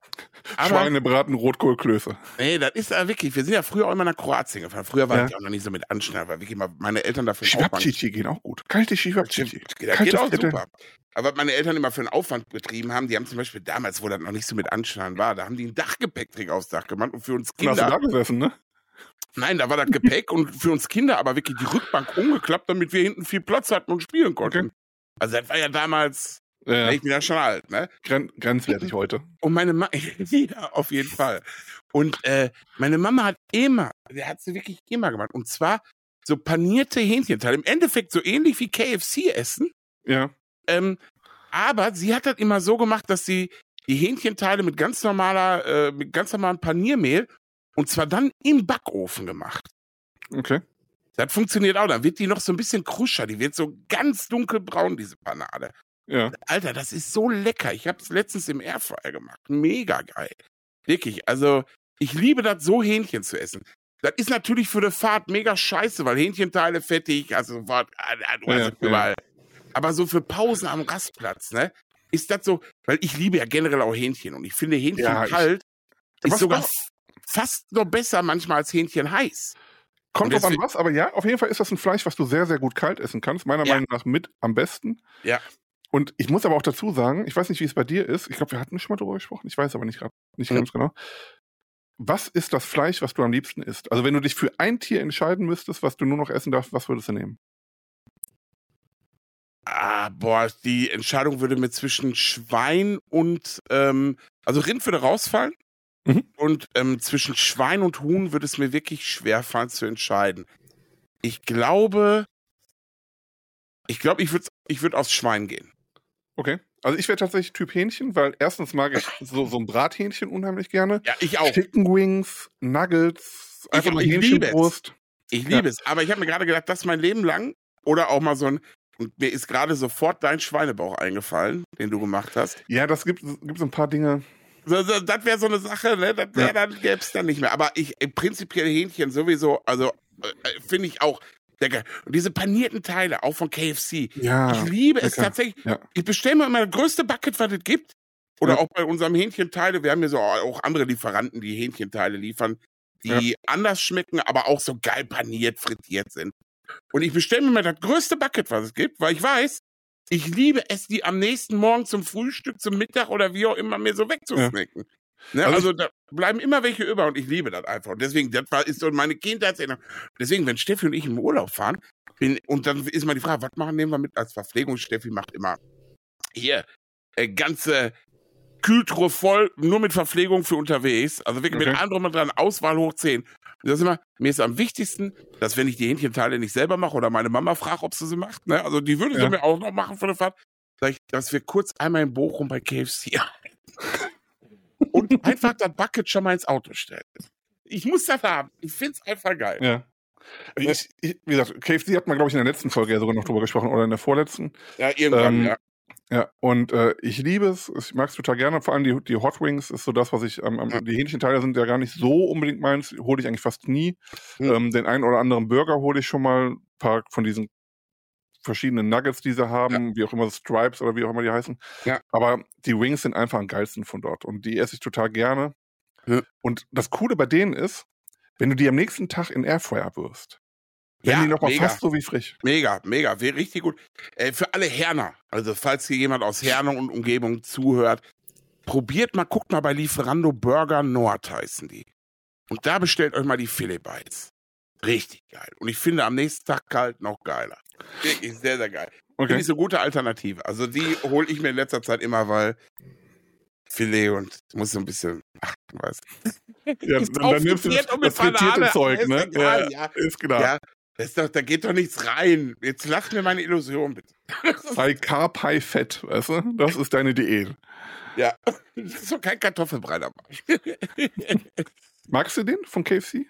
Aber Schweinebraten, Rotkohlklöße. nee, das ist ja wirklich. Wir sind ja früher auch immer nach Kroatien gefahren. Früher war Ja. ich auch noch nicht so mit Anschnall, weil wirklich mal meine Eltern dafür Schwabchichi gehen auch gut. Kalte Schwabchichi. Das geht auch super. Aber was meine Eltern immer für einen Aufwand betrieben haben, die haben zum Beispiel damals, wo das noch nicht so mit Anschnallen war, da haben die einen Dachgepäckträger aufs Dach gemacht und für uns Und hast du Kinder. da gesessen, ne? Nein, da war das Gepäck und für uns Kinder aber wirklich die Rückbank umgeklappt, damit wir hinten viel Platz hatten und spielen konnten. Okay. Also das war ja damals, Ja, ich bin ja schon alt, ne? gren grenzwertig [laughs] heute. Und meine Mama, [laughs] ja, auf jeden Fall. Und äh, meine Mama hat immer, der hat sie wirklich immer gemacht. Und zwar so panierte Hähnchenteile. Im Endeffekt so ähnlich wie KFC essen. Ja. Ähm, aber sie hat das immer so gemacht, dass sie die Hähnchenteile mit ganz normaler, äh, mit ganz normalem Paniermehl und zwar dann im Backofen gemacht. Okay. Das funktioniert auch. Dann wird die noch so ein bisschen kruscher. Die wird so ganz dunkelbraun, diese Panade. Ja. Alter, das ist so lecker. Ich habe es letztens im Airfryer gemacht. Mega geil. Wirklich. Also, ich liebe das, so Hähnchen zu essen. Das ist natürlich für die Fahrt mega scheiße, weil Hähnchenteile fettig, also sofort, ah, ah, du hast Ja, es überall. Aber so für Pausen am Rastplatz, ne? Ist das so, weil ich liebe ja generell auch Hähnchen und ich finde Hähnchen Ja, ich- kalt ist Was sogar fast noch besser manchmal als Hähnchen heiß. Kommt drauf an was, aber ja, auf jeden Fall ist das ein Fleisch, was du sehr, sehr gut kalt essen kannst. Meiner Ja. Meinung nach mit am besten. Ja. Und ich muss aber auch dazu sagen, ich weiß nicht, wie es bei dir ist. Ich glaube, wir hatten schon mal darüber gesprochen. Ich weiß aber nicht, grad- nicht Mhm. ganz genau. Was ist das Fleisch, was du am liebsten isst? Also wenn du dich für ein Tier entscheiden müsstest, was du nur noch essen darfst, was würdest du nehmen? Ah, boah, die Entscheidung würde mir zwischen Schwein und, ähm, also Rind würde rausfallen. Mhm. Und ähm, zwischen Schwein und Huhn würde es mir wirklich schwer fallen zu entscheiden. Ich glaube, ich glaube, ich würde ich würd aufs Schwein gehen. Okay. Also ich wäre tatsächlich Typ Hähnchen, weil erstens mag ich so, so ein Brathähnchen unheimlich gerne. Ja, ich auch. Chicken Wings, Nuggets, einfach Ich- ich liebe es. Ich Ja. liebe es. Aber ich habe mir gerade gedacht, das mein Leben lang oder auch mal so ein, und mir ist gerade sofort dein Schweinebauch eingefallen, den du gemacht hast. Ja, das gibt, gibt so ein paar Dinge. Das wäre so eine Sache, ne? Das wär, Ja. dann gäbe es dann nicht mehr. Aber ich äh, prinzipiell Hähnchen sowieso, also äh, finde ich auch sehr geil. Und diese panierten Teile, auch von KFC. Ja. ich liebe es lecker. tatsächlich. Ja. Ich bestelle mir immer das größte Bucket, was es gibt. Oder Ja. auch bei unserem Hähnchenteile. Wir haben ja so auch andere Lieferanten, die Hähnchenteile liefern, die anders schmecken, aber auch so geil paniert, frittiert sind. Und ich bestelle mir mal das größte Bucket, was es gibt, weil ich weiß, ich liebe es, die am nächsten Morgen zum Frühstück, zum Mittag oder wie auch immer mir so wegzusnacken. Ne? Also Also, da bleiben immer welche über und ich liebe das einfach. Und deswegen, das war, ist so meine Kindheitserinnerung. Deswegen, wenn Steffi und ich im Urlaub fahren, bin, und dann ist mal die Frage, was machen nehmen wir mit als Verpflegung? Steffi macht immer hier äh, ganze Kühltruhe voll, nur mit Verpflegung für unterwegs. Also wirklich mit Okay. allem drum und dran, Auswahl hoch 10. Ist immer, mir ist am wichtigsten, dass wenn ich die Hähnchenteile nicht selber mache oder meine Mama fragt, ob sie sie macht, ne? also die würde sie Ja. mir auch noch machen für eine Fahrt, sag ich, dass wir kurz einmal in Bochum bei KFC [laughs] und einfach das Bucket schon mal ins Auto stellen. Ich muss das haben. Ich find's einfach geil. Ja. Ich, ich, wie gesagt, KFC hat man, glaube ich, in der letzten Folge ja sogar noch drüber gesprochen oder in der vorletzten. Ja, irgendwann, Ähm, ja. Ja, und äh, ich liebe es, ich mag es total gerne, vor allem die, die Hot Wings ist so das, was ich, ähm, Ja. die Hähnchenteile sind ja gar nicht so unbedingt meins, hole ich eigentlich fast nie. Hm. Ähm, den einen oder anderen Burger hole ich schon mal, ein paar von diesen verschiedenen Nuggets, die sie haben, wie auch immer Stripes oder wie auch immer die heißen. Ja. Aber die Wings sind einfach am geilsten von dort und die esse ich total gerne. Ja. Und das Coole bei denen ist, wenn du die am nächsten Tag in Airfryer wirst, werden Ja, die noch mal mega. fast so wie frisch. Mega, mega, wäre richtig gut. Äh, für alle Herner, also falls hier jemand aus Herne und Umgebung zuhört, probiert mal, guckt mal bei Lieferando Burger Nord heißen die. Und da bestellt euch mal die Filet Bites. Richtig geil. Und ich finde am nächsten Tag kalt noch geiler. Wirklich sehr, sehr geil. Finde Okay. ich so eine gute Alternative. Also die hole ich mir in letzter Zeit immer, weil Filet und muss so ein bisschen, ach, du weißt. Ja, Ist dann, dann nimmst du das, frittiert und mit das frittierte. Zeug, Ist ne? egal, ja. ist klar. Ja, doch, da geht doch nichts rein. Jetzt lass mir meine Illusion bitte. [laughs] High Carb, High Fett, weißt du? Das ist deine Diät. Ja, das ist doch kein Kartoffelbrei dabei. [laughs] Magst du den von KFC?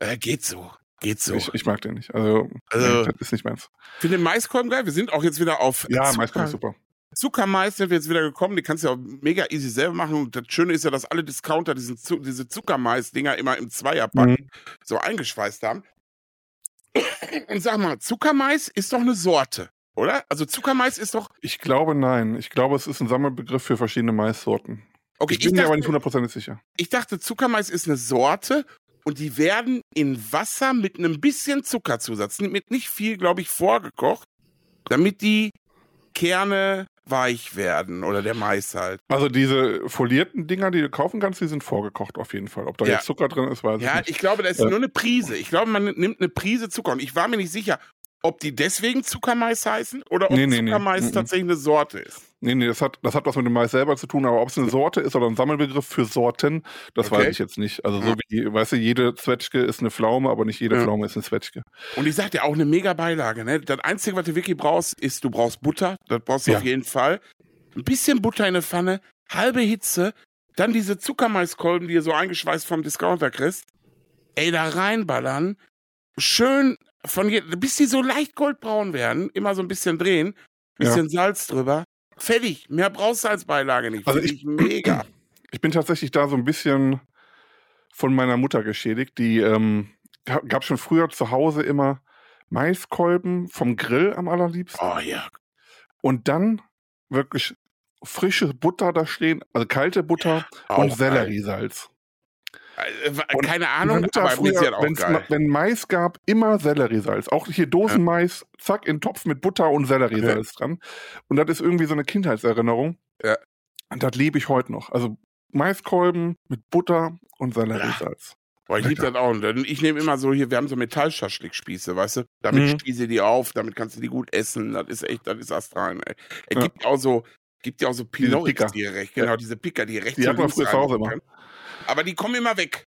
äh, geht so. Geht so. Ich, ich mag den nicht. Also, Also- das ist nicht meins. Ich finde den Maiskolben geil. Wir sind auch jetzt wieder auf Ja, Zucker- Maiskolben ist super. Zuckermais sind wir jetzt wieder gekommen. Die kannst du ja auch mega easy selber machen. Und das Schöne ist ja, dass alle Discounter diesen diese Zuckermais-Dinger immer im Zweierpack Mhm. so eingeschweißt haben. Und sag mal, Zuckermais ist doch eine Sorte, oder? Also Zuckermais ist doch. Ich glaube, nein. Ich glaube, es ist ein Sammelbegriff für verschiedene Maissorten. Okay, ich bin mir aber nicht dachte, hundertprozentig sicher. ich dachte, Zuckermais ist eine Sorte und die werden in Wasser mit einem bisschen Zuckerzusatz, mit nicht viel, glaube ich, vorgekocht, damit die Kerne weich werden oder der Mais halt. Also diese folierten Dinger, die du kaufen kannst, die sind vorgekocht auf jeden Fall. Ob da Ja. jetzt Zucker drin ist, weiß Ja, ich nicht. ich glaube, da ist Ja. nur eine Prise. Ich glaube, man nimmt eine Prise Zucker. Und ich war mir nicht sicher, ob die deswegen Zuckermais heißen oder ob Nee, nee, nee. Zuckermais Mhm. tatsächlich eine Sorte ist. Nee, nee, das hat, das hat was mit dem Mais selber zu tun, aber ob es eine Sorte ist oder ein Sammelbegriff für Sorten, das Okay. weiß ich jetzt nicht. Also so Ja. wie, weißt du, jede Zwetschge ist eine Pflaume, aber nicht jede Ja. Pflaume ist eine Zwetschge. Und ich sag dir auch eine mega Beilage. Ne? Das Einzige, was du wirklich brauchst, ist, du brauchst Butter. Das brauchst du Ja. auf jeden Fall. Ein bisschen Butter in eine Pfanne, halbe Hitze, dann diese Zuckermaiskolben, die ihr so eingeschweißt vom Discounter kriegst. Ey, da reinballern. Schön von je, bis die so leicht goldbraun werden, immer so ein bisschen drehen, bisschen Salz drüber. Fertig. Mehr brauchst du als Beilage nicht. Also ich- mega. [clears throat] Ich bin tatsächlich da so ein bisschen von meiner Mutter geschädigt. Die ähm, ga- gab schon früher zu Hause immer Maiskolben vom Grill am allerliebsten. Oh ja. Und dann wirklich frische Butter da stehen, also kalte Butter Auch und. Selleriesalz. Äh, Und Keine Ahnung, aber früher, auch geil. wenn Mais gab, immer Selleriesalz. Auch hier Dosenmais, zack, in Topf mit Butter und Selleriesalz dran. Und das ist irgendwie so eine Kindheitserinnerung. Ja. Und das liebe ich heute noch. Also Maiskolben mit Butter und Selleriesalz. Boah, ich liebe das auch. Ich nehme immer so hier, wir haben so Metallschaschlikspieße, weißt du? Damit Mhm. spieße die auf, damit kannst du die gut essen. Das ist echt, das ist astrein, ey. Es Ja. gibt auch so, gibt ja auch so Pilorix Picker. direkt, genau, diese Picker, die rechts Die und hat man links früher zu Hause können. Aber die kommen immer weg.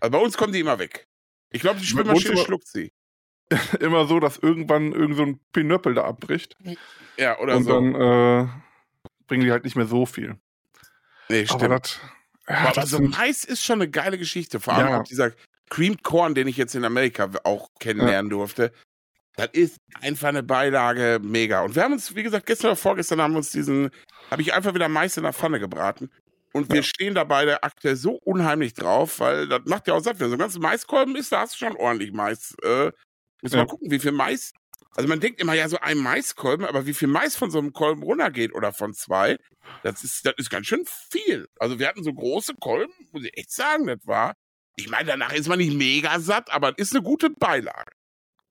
Also bei uns kommen die immer weg. Ich glaube, die Spülmaschine immer- schluckt sie. [laughs] Immer so, dass irgendwann irgend so ein Pinöppel da abbricht. Ja, oder und so. dann äh, bringen die halt nicht mehr so viel. nee, stimmt. Aber das. Ja, Aber das so sind, Mais ist schon eine geile Geschichte. Vor allem Ja. auch dieser Creamed Corn, den ich jetzt in Amerika auch kennenlernen durfte. Das ist einfach eine Beilage mega. Und wir haben uns, wie gesagt, gestern oder vorgestern haben wir uns diesen, habe ich einfach wieder Mais in der Pfanne gebraten. Und wir Ja. stehen da beide aktuell so unheimlich drauf, weil das macht ja auch satt. Wenn so ein ganzes Maiskolben ist, da hast du schon ordentlich Mais. Äh, muss Ja. mal gucken, wie viel Mais. Also man denkt immer, ja, so ein Maiskolben, aber wie viel Mais von so einem Kolben runtergeht oder von zwei, das ist, das ist ganz schön viel. Also wir hatten so große Kolben, muss ich echt sagen, das war. Ich meine, danach ist man nicht mega satt, aber es ist eine gute Beilage.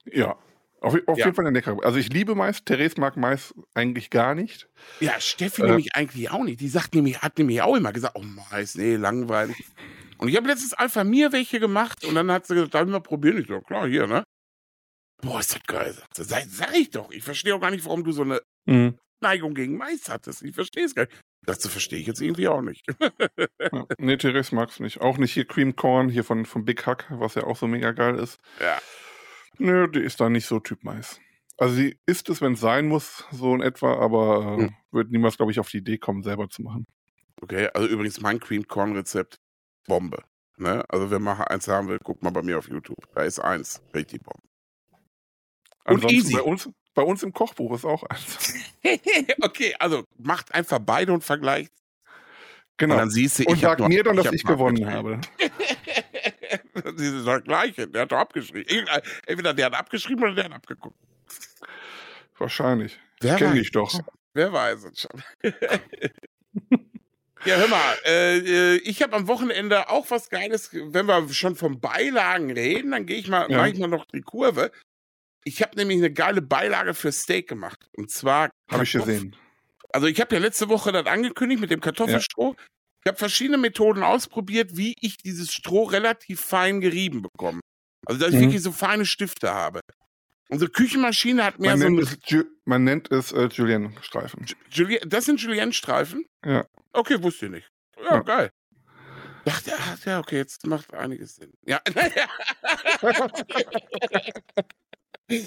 ja. Auf, auf Ja. jeden Fall eine leckere. Also ich liebe Mais. Therese mag Mais eigentlich gar nicht. Ja, Steffi Äh. nämlich eigentlich auch nicht. Die sagt nämlich, hat nämlich auch immer gesagt, oh Mais, nee, langweilig. Und ich habe letztens einfach mir welche gemacht und dann hat sie gesagt, darf ich mal probieren? Ich so, klar, hier, ne? Boah, ist das geil. Sie. Sag, sag ich doch. Ich verstehe auch gar nicht, warum du so eine Mhm. Neigung gegen Mais hattest. Ich verstehe es gar nicht. Das verstehe ich jetzt irgendwie auch nicht. Ja. Nee, Therese mag's nicht. Auch nicht hier Cream Corn, hier von, von Big Hack, was ja auch so mega geil ist. Ja. Nö, die ist da nicht so Typ Mais. Also sie isst es, wenn es sein muss, so in etwa, aber äh, Hm. wird niemals, glaube ich, auf die Idee kommen, selber zu machen. Okay, also übrigens mein Cream Corn Rezept, Bombe. Ne? Also wer mal eins haben will, guckt mal bei mir auf YouTube. Da ist eins, richtig Bombe. Und Ansonsten easy. Bei uns, bei uns im Kochbuch ist auch eins. [laughs] [laughs] okay, also macht einfach beide und vergleicht. Genau. Und dann siehst du, Und ich sag mir dann, dass hab ich gewonnen habe. [laughs] [laughs] Sie sind doch gleiche. Der hat doch abgeschrieben. Entweder der hat abgeschrieben oder der hat abgeguckt. Wahrscheinlich. Wer Kenn weiß dich doch. Wer weiß es schon. [laughs] ja, hör mal, äh, äh, ich habe am Wochenende auch was Geiles. Wenn wir schon vom Beilagen reden, dann gehe ich mal, Ja. mache ich mal noch die Kurve. Ich habe nämlich eine geile Beilage für Steak gemacht. Und zwar. Habe ich gesehen. Also ich habe ja letzte Woche das angekündigt mit dem Kartoffelstroh. Ich habe verschiedene Methoden ausprobiert, wie ich dieses Stroh relativ fein gerieben bekomme. Also dass ich Mhm. wirklich so feine Stifte habe. Unsere Küchenmaschine hat mehr Man so nennt es, Ju man nennt es äh, Julien-Streifen. Julien, das sind Julienne-Streifen? Ja. Okay, wusste ich nicht. Ja, Ja. geil. Dachte, ah, ja, okay, jetzt macht einiges Sinn. Ja, [laughs] [laughs]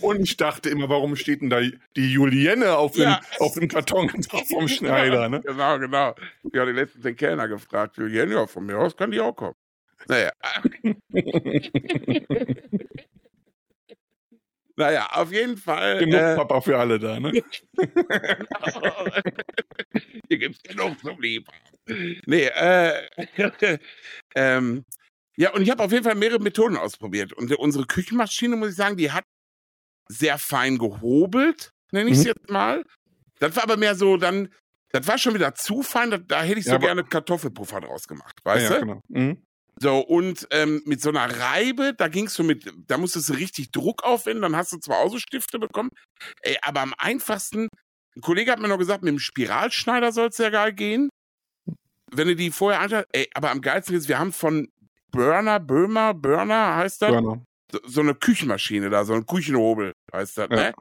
Und ich dachte immer, warum steht denn da die Julienne auf dem, Ja. auf dem Karton vom [laughs] Schneider, ne? genau, genau. Ja, die letzten den Kellner gefragt, Julienne, ja, von mir aus kann die auch kommen. Naja. [laughs] naja, auf jeden Fall. Genug äh, Papa für alle da, ne? [laughs] Hier gibt's genug zum Lieben. Nee, äh, ähm, ja, und ich habe auf jeden Fall mehrere Methoden ausprobiert. Und unsere Küchenmaschine, muss ich sagen, die hat sehr fein gehobelt, nenne ich es Mhm. jetzt mal. Das war aber mehr so dann, das war schon wieder zu fein, da, da hätte ich so Ja, gerne Kartoffelpuffer draus gemacht, weißt ja, du? genau. Mhm. So, und ähm, mit so einer Reibe, da gingst du mit, da musstest du richtig Druck aufwenden, dann hast du zwar auch so Stifte bekommen, ey, aber am einfachsten, ein Kollege hat mir noch gesagt, mit dem Spiralschneider soll es ja geil gehen. Wenn du die vorher anschaust, ey, aber am geilsten ist, wir haben von Burner, Böhmer, Burner heißt das, Burner. So, so eine Küchenmaschine da, so ein Küchenhobel heißt das, Ja. ne?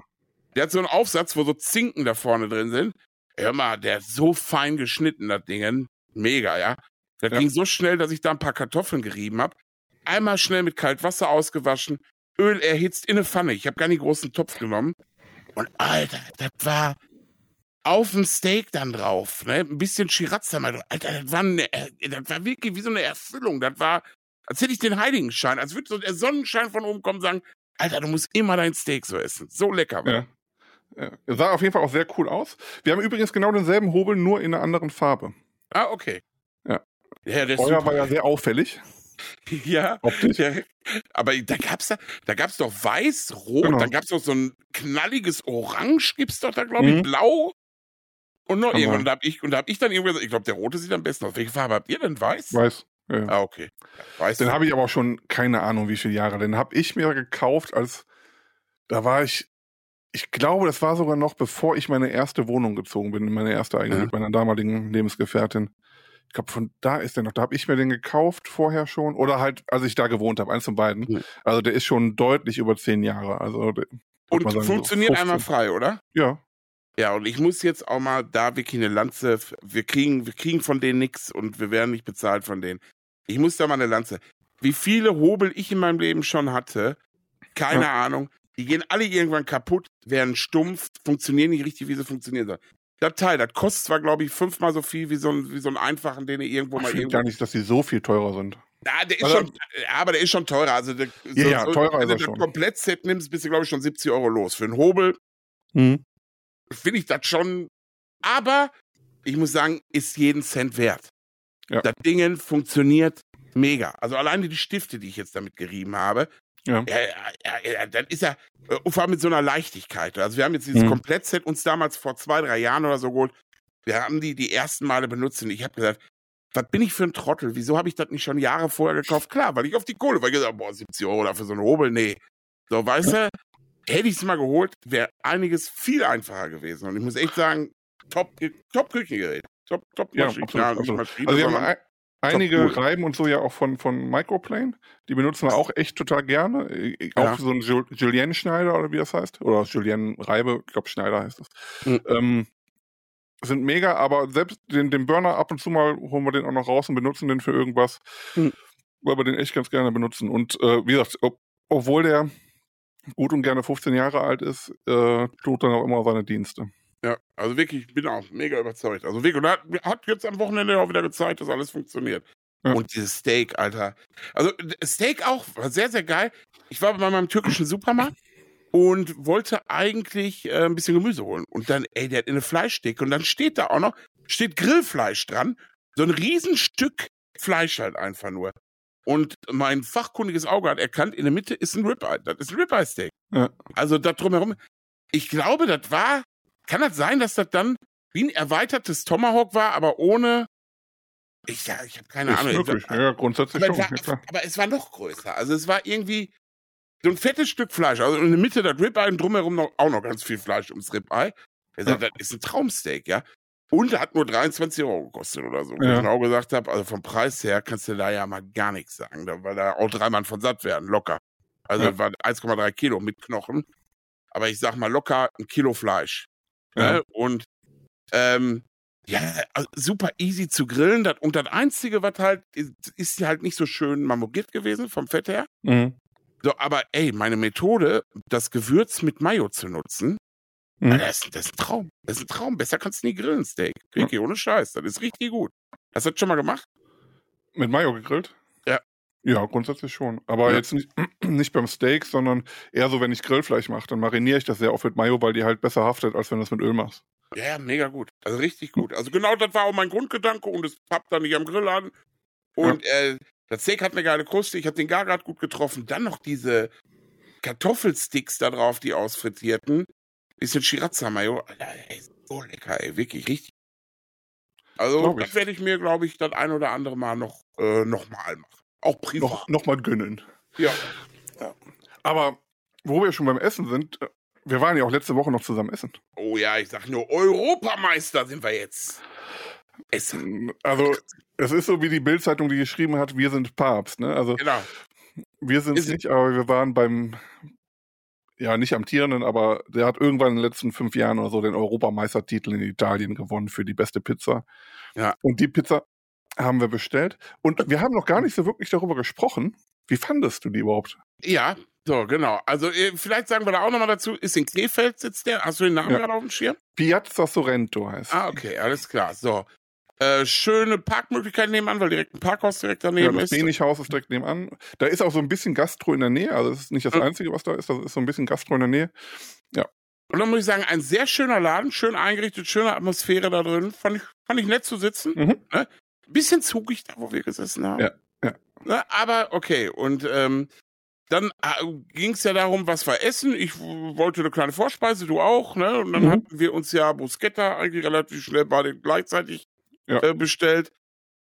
Der hat so einen Aufsatz, wo so Zinken da vorne drin sind. Hör mal, der ist so fein geschnitten, das Ding. Mega, ja. Das Ja. ging so schnell, dass ich da ein paar Kartoffeln gerieben habe. Einmal schnell mit Kaltwasser ausgewaschen, Öl erhitzt in eine Pfanne. Ich habe gar nicht großen Topf genommen. Und Alter, das war auf dem Steak dann drauf. Ne? Ein bisschen Shirazza mal. drauf. Alter, das war, eine, äh, das war wirklich wie so eine Erfüllung. Das war, als hätte ich den Heiligenschein, als würde so der Sonnenschein von oben kommen und sagen, Alter, du musst immer dein Steak so essen. So lecker. Ja. Ja. Sah auf jeden Fall auch sehr cool aus. Wir haben übrigens genau denselben Hobel, nur in einer anderen Farbe. Ah, okay. Ja. Ja, der Euer war ja sehr auffällig. [laughs] ja. Optisch. Ja, aber da gab's da, da gab's doch weiß, rot, Genau. dann gab's doch so ein knalliges Orange, gibt's doch da, glaube ich, Mhm. blau. Und noch irgendwann. sein. Und da hab ich, und da hab ich dann irgendwie gesagt, ich glaube, der rote sieht am besten aus. Welche Farbe habt ihr denn? Weiß? Weiß. Ja. Ah, okay. Weiß. Den habe ich aber auch schon keine Ahnung, wie viele Jahre. Den habe ich mir gekauft, als da war ich, ich glaube, das war sogar noch bevor ich meine erste Wohnung gezogen bin, in meine erste eigene Ja. mit meiner damaligen Lebensgefährtin. Ich glaube, von da ist der noch. Da habe ich mir den gekauft vorher schon oder halt, als ich da gewohnt habe, eins von beiden. Ja. Also der ist schon deutlich über zehn Jahre. Also der, und sagen, so funktioniert 15. einmal frei, oder? ja, Ja, und ich muss jetzt auch mal da wirklich eine Lanze, wir kriegen, wir kriegen von denen nichts und wir werden nicht bezahlt von denen. Ich muss da mal eine Lanze. Wie viele Hobel ich in meinem Leben schon hatte, keine Ahnung. Die gehen alle irgendwann kaputt, werden stumpf, funktionieren nicht richtig, wie sie funktionieren sollen. Das Teil, das kostet zwar, glaube ich, fünfmal so viel wie so ein, wie so ein einfachen, den ihr irgendwo ich mal finde irgendwo. gar nicht, dass die so viel teurer sind. Ja, der ist Also- schon, ja, aber der ist schon teurer. Also der, Ja, ja, teurer wenn ist du das. Komplettset nimmst, bist du, glaube ich, schon 70 Euro los. Für einen Hobel Mhm. Finde ich das schon. Aber ich muss sagen, ist jeden Cent wert. Ja. Das Ding funktioniert mega. Also alleine die Stifte, die ich jetzt damit gerieben habe, Ja. ja, ja, ja, ja, dann ist ja, äh, vor allem mit so einer Leichtigkeit. Also wir haben jetzt dieses Mhm. Komplettset uns damals vor zwei, drei Jahren oder so geholt. Wir haben die die ersten Male benutzt und ich habe gesagt, was bin ich für ein Trottel? Wieso habe ich das nicht schon Jahre vorher gekauft? Klar, weil ich auf die Kohle, weil ich gesagt boah, 70 Euro dafür so einen Hobel, nee. So, weißt du, hätte ich es mal geholt, wäre einiges viel einfacher gewesen. Und ich muss echt sagen, top, top Küchengerät. Top, top Ja, Maschine. absolut, absolut. Maschine, Also wir haben einige cool. Reiben und so ja auch von, von Microplane. Die benutzen wir auch echt total gerne. Äh, Auch Ja. so ein Jul- Julienne-Schneider oder wie das heißt. Oder Julienne-Reibe, ich glaube Schneider heißt das. Mhm. Ähm, sind mega, aber selbst den, den Burner ab und zu mal holen wir den auch noch raus und benutzen den für irgendwas. Mhm. Weil wir den echt ganz gerne benutzen. Und äh, wie gesagt, ob, obwohl der gut und gerne 15 Jahre alt ist, äh, tut dann auch immer seine Dienste. Ja, also wirklich, ich bin auch mega überzeugt. Also wirklich, und hat, hat jetzt am Wochenende auch wieder gezeigt, dass alles funktioniert. Ja. Und dieses Steak, Alter. Also Steak auch, war sehr, sehr geil. Ich war bei meinem türkischen Supermarkt und wollte eigentlich äh, ein bisschen Gemüse holen. Und dann, ey, der hat eine Fleischdecke und dann steht da auch noch, steht Grillfleisch dran. So ein Riesenstück Fleisch halt einfach nur. Und mein fachkundiges Auge hat erkannt, in der Mitte ist ein Ribeye. Das ist ein Ribeye-Steak. Ja. Also da drumherum. Ich glaube, das war, kann das sein, dass das dann wie ein erweitertes Tomahawk war, aber ohne. Ich, ja, ich habe keine ist Ahnung. möglich. Ja, grundsätzlich aber, schon. es war, aber es war noch größer. Also es war irgendwie so ein fettes Stück Fleisch. Also in der Mitte das Ribeye und drumherum noch, auch noch ganz viel Fleisch ums Ribeye. Er sagt, Ja. das ist ein Traumsteak, ja. Und hat nur 23 Euro gekostet oder so. Wo Ja. ich auch gesagt habe, also vom Preis her kannst du da ja mal gar nichts sagen, da- weil da auch drei Mann von satt werden, locker. Also Ja. waren 1,3 Kilo mit Knochen. Aber ich sag mal locker ein Kilo Fleisch. Ja. Ne? Und ähm, ja, also super easy zu grillen. Das, und das Einzige, was halt, ist, ist halt nicht so schön marmoriert gewesen vom Fett her. Mhm. So, aber ey, meine Methode, das Gewürz mit Mayo zu nutzen, Mhm. das, ist- das ist ein Traum. Das ist ein Traum. Besser kannst du nie grillen, Steak. Ricky, ohne Scheiß. Das ist richtig gut. Hast du das schon mal gemacht? Mit Mayo gegrillt? Ja. Ja, grundsätzlich schon. Aber Ja. jetzt nicht, [clears throat] nicht beim Steak, sondern eher so, wenn ich Grillfleisch mache, dann mariniere ich das sehr oft mit Mayo, weil die halt besser haftet, als wenn du es mit Öl machst. Ja, ja, mega gut. Also richtig gut. Also genau das war auch mein Grundgedanke und es pappt dann nicht am Grill an. Und äh, das Steak hat eine geile Kruste, ich habe den gar grad gut getroffen. Dann noch diese Kartoffelsticks da drauf, die ausfrittierten. Bisschen Shirazza-Mayo. Alter, ey, so lecker, ey, wirklich richtig. Also das werde ich mir, glaube ich, das ein oder andere Mal noch, äh, noch mal machen. Auch privat. Noch, noch mal gönnen. Ja. Aber wo wir schon beim Essen sind, äh, wir waren ja auch letzte Woche noch zusammen essen. Oh ja, ich sag nur, Europameister sind wir jetzt. Essen. Also, es ist so wie die Bildzeitung, die geschrieben hat, wir sind Papst. Ne? Also, Genau. wir sind es nicht, aber wir waren beim, ja, nicht amtierenden, aber der hat irgendwann in den letzten fünf Jahren oder so den Europameistertitel in Italien gewonnen für die beste Pizza. Ja. Und die Pizza haben wir bestellt. Und wir haben noch gar nicht so wirklich darüber gesprochen. Wie fandest du die überhaupt? Ja, so, genau. Also, äh, vielleicht sagen wir da auch nochmal dazu, ist in Krefeld sitzt der? Hast du den Namen Ja. gerade auf dem Schirm? Piazza Sorrento heißt. Ah, okay, alles klar. So. Äh, schöne Parkmöglichkeit nebenan, weil direkt ein Parkhaus direkt Ja, daneben das ist. Benighaus ist direkt nebenan. Da ist auch so ein bisschen Gastro in der Nähe. Also, das ist nicht das. Einzige, was da ist. Das ist so ein bisschen Gastro in der Nähe. Und dann muss ich sagen, ein sehr schöner Laden, schön eingerichtet, schöne Atmosphäre da drin. Fand ich, fand ich nett zu sitzen. Mhm. Ne? Bisschen zugig da, wo wir gesessen haben. Ja, ja. Ne? Aber okay. Und ähm, dann ging es ja darum, was wir essen. Ich wollte eine kleine Vorspeise, du auch. Ne? Und dann Mhm. hatten wir uns ja Bruschetta eigentlich relativ schnell beide gleichzeitig Ja. äh, bestellt.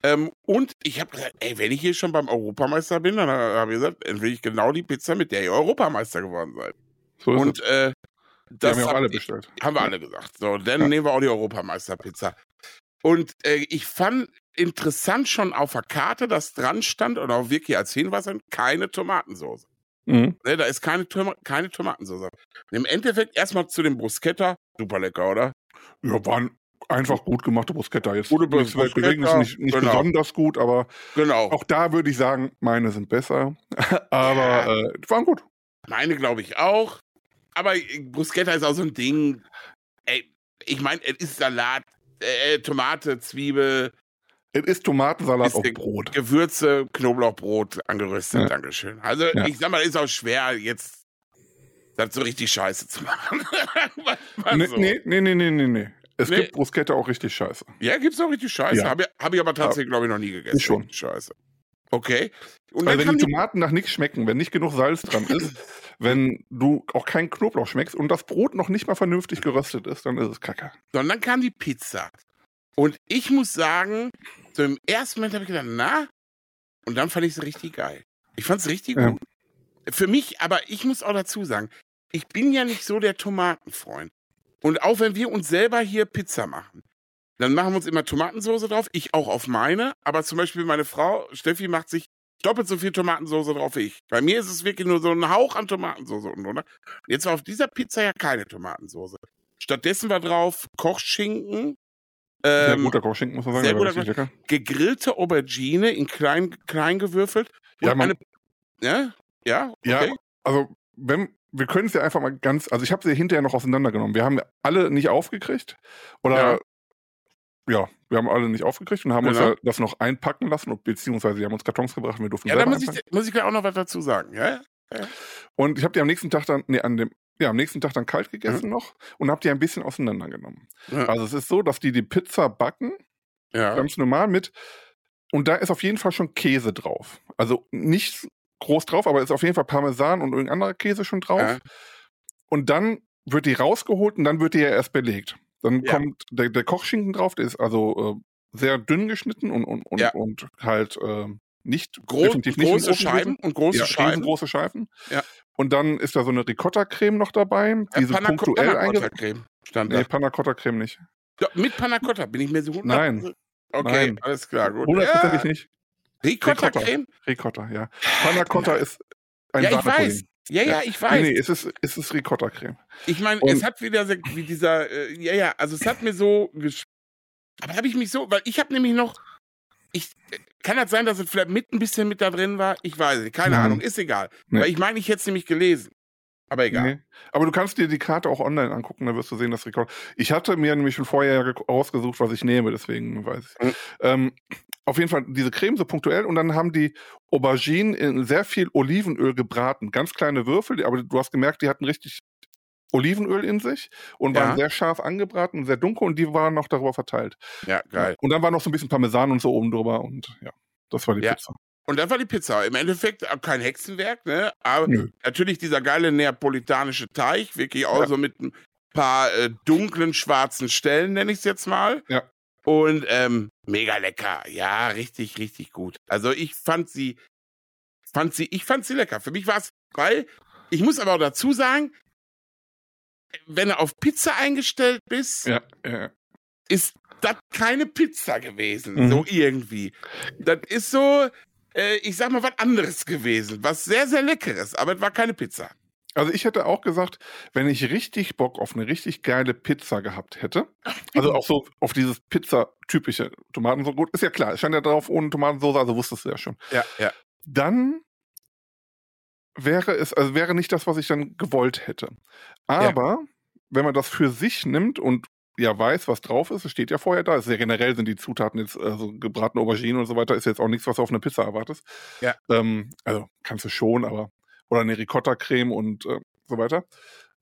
Ähm, und ich habe gesagt, ey, wenn ich hier schon beim Europameister bin, dann habe ich gesagt, dann will ich genau die Pizza, mit der ihr Europameister geworden seid. So ist Und äh, das haben auch hab alle bestellt. haben wir alle gesagt. So, dann Ja. nehmen wir auch die Europameisterpizza. Und äh, ich fand interessant schon auf der Karte, dass dran stand und auch wirklich als Hinweis keine Tomatensauce. Mhm. Ne, da ist keine, Toma keine Tomatensauce. Und Im Endeffekt erstmal zu dem Bruschetta. Super lecker, oder? Ja, waren einfach gut gemachte Bruschetta. Jetzt Gute nichts Weltbewegendes, nicht, nicht genau. besonders gut, aber Genau. auch da würde ich sagen, meine sind besser. [laughs] aber Ja. äh, waren gut. Meine glaube ich auch. Aber äh, Bruschetta ist auch so ein Ding. Ey, ich meine, es ist Salat, äh, Tomate, Zwiebel, Es ist Tomatensalat auf Brot. Gewürze, Knoblauchbrot angeröstet. Ja. Dankeschön. Also, Ja. ich sag mal, ist auch schwer, jetzt das so richtig scheiße zu [laughs] machen. So. nee, nee, nee, nee, nee, nee. Es Nee. gibt Bruschetta auch richtig scheiße. Ja, gibt's auch richtig scheiße. Ja. Habe ich, hab ich aber tatsächlich, glaube ich, noch nie gegessen. Ich schon. Scheiße. Okay. Und Weil dann wenn die Tomaten nach nichts schmecken, wenn nicht genug Salz dran ist, [laughs] wenn du auch keinen Knoblauch schmeckst und das Brot noch nicht mal vernünftig geröstet ist, dann ist es kacke. so, und dann kam die Pizza. Und ich muss sagen, so im ersten Moment habe ich gedacht, na? Und dann fand ich es richtig geil. Ich fand es richtig Ja. gut. Für mich, aber ich muss auch dazu sagen, ich bin ja nicht so der Tomatenfreund. Und auch wenn wir uns selber hier Pizza machen, dann machen wir uns immer Tomatensauce drauf. Ich auch auf meine. Aber zum Beispiel meine Frau, Steffi, macht sich doppelt so viel Tomatensauce drauf wie ich. Bei mir ist es wirklich nur so ein Hauch an Tomatensauce unten drunter. Jetzt war auf dieser Pizza ja keine Tomatensauce. Stattdessen war drauf Kochschinken, Sehr ähm, guter Kochschinken, muss man sagen. sehr guter lecker. gegrillte Aubergine in klein, klein gewürfelt. Und Ja, man- eine, ja, ja, Ja, okay. also wenn wir können es ja einfach mal ganz, also ich habe sie hinterher noch auseinandergenommen. Wir haben alle nicht aufgekriegt oder ja, wir haben alle nicht aufgekriegt und haben uns Genau. ja das noch einpacken lassen, und- beziehungsweise die haben uns Kartons gebracht und wir durften Ja, da muss ich, muss ich auch noch was dazu sagen. Ja? Und ich habe die am nächsten Tag dann, nee, an dem, ja, am nächsten Tag dann kalt gegessen Mhm. noch und habe die ein bisschen auseinandergenommen. Ja. Also es ist so, dass die die Pizza backen, ja. ganz normal mit, und da ist auf jeden Fall schon Käse drauf. Also nicht groß drauf, aber ist auf jeden Fall Parmesan und irgendein anderer Käse schon drauf. Ja. Und dann wird die rausgeholt und dann wird die ja erst belegt. Dann Ja. kommt der, der Kochschinken drauf, der ist also äh, sehr dünn geschnitten und, und, und, Ja. und halt äh, nicht Groß, definitiv nicht große Scheiben und große ja, Scheiben. riesengroße Scheiben. Ja. Und dann ist da so eine Ricotta-Creme noch dabei, die Ja, so Panna- punktuell eingesetzt. Nee. Panna Cotta Creme nicht. Mit Panna Cotta bin ich mir so Nein. Okay, Nein. alles klar, gut. Hundertprozentig ja. nicht. Ricotta Ricotta. Ja. Panna Cotta ist ein Ja, ich weiß. Ja, ja, ich Nee, weiß. nee, es ist, es ist Ricotta-Creme. Ich meine, es hat wieder so, wie dieser, äh, ja, ja, also es hat mir so, aber habe ich mich so, weil ich habe nämlich noch, ich, kann das sein, dass es vielleicht mit ein bisschen mit da drin war? Ich weiß nicht, keine Nein. Ahnung, ist egal. Nee. Weil ich meine, ich hätte es nämlich gelesen. Aber egal. Nee. Aber du kannst dir die Karte auch online angucken, da wirst du sehen, dass Ricotta. Ich hatte mir nämlich schon vorher ge- ausgesucht, was ich nehme, deswegen weiß ich. Mhm. Ähm, auf jeden Fall diese Creme so punktuell und dann haben die Auberginen in sehr viel Olivenöl gebraten. Ganz kleine Würfel, aber du hast gemerkt, die hatten richtig Olivenöl in sich und Ja. waren sehr scharf angebraten, sehr dunkel und die waren noch darüber verteilt. Ja, geil. Und dann war noch so ein bisschen Parmesan und so oben drüber und ja, das war die Ja. Pizza. Und dann war die Pizza. Im Endeffekt äh, kein Hexenwerk, ne? Aber Nö. natürlich dieser geile neapolitanische Teig, wirklich auch Ja. so mit ein paar äh, dunklen schwarzen Stellen, nenne ich es jetzt mal. Ja. Und ähm, mega lecker. Ja, richtig, richtig gut. Also ich fand sie, fand sie, ich fand sie lecker. Für mich war es, weil, ich muss aber auch dazu sagen, wenn du auf Pizza eingestellt bist, Ja, ja. ist das keine Pizza gewesen, Mhm. so irgendwie. Das ist so, äh, ich sag mal, was anderes gewesen, was sehr, sehr leckeres, aber es war keine Pizza. Also ich hätte auch gesagt, wenn ich richtig Bock auf eine richtig geile Pizza gehabt hätte, also auch so auf dieses Pizza-typische Tomatensauce, gut, ist ja klar, es stand ja drauf ohne Tomatensauce, also wusstest du ja schon. Ja, ja. Dann wäre es, also wäre nicht das, was ich dann gewollt hätte. Aber wenn man das für sich nimmt und ja weiß, was drauf ist, es steht ja vorher da, es ist ja generell sind die Zutaten jetzt, also gebratene Auberginen und so weiter, ist jetzt auch nichts, was du auf eine Pizza erwartest. Ja. Ähm, also kannst du schon, aber oder eine Ricotta-Creme und äh, so weiter.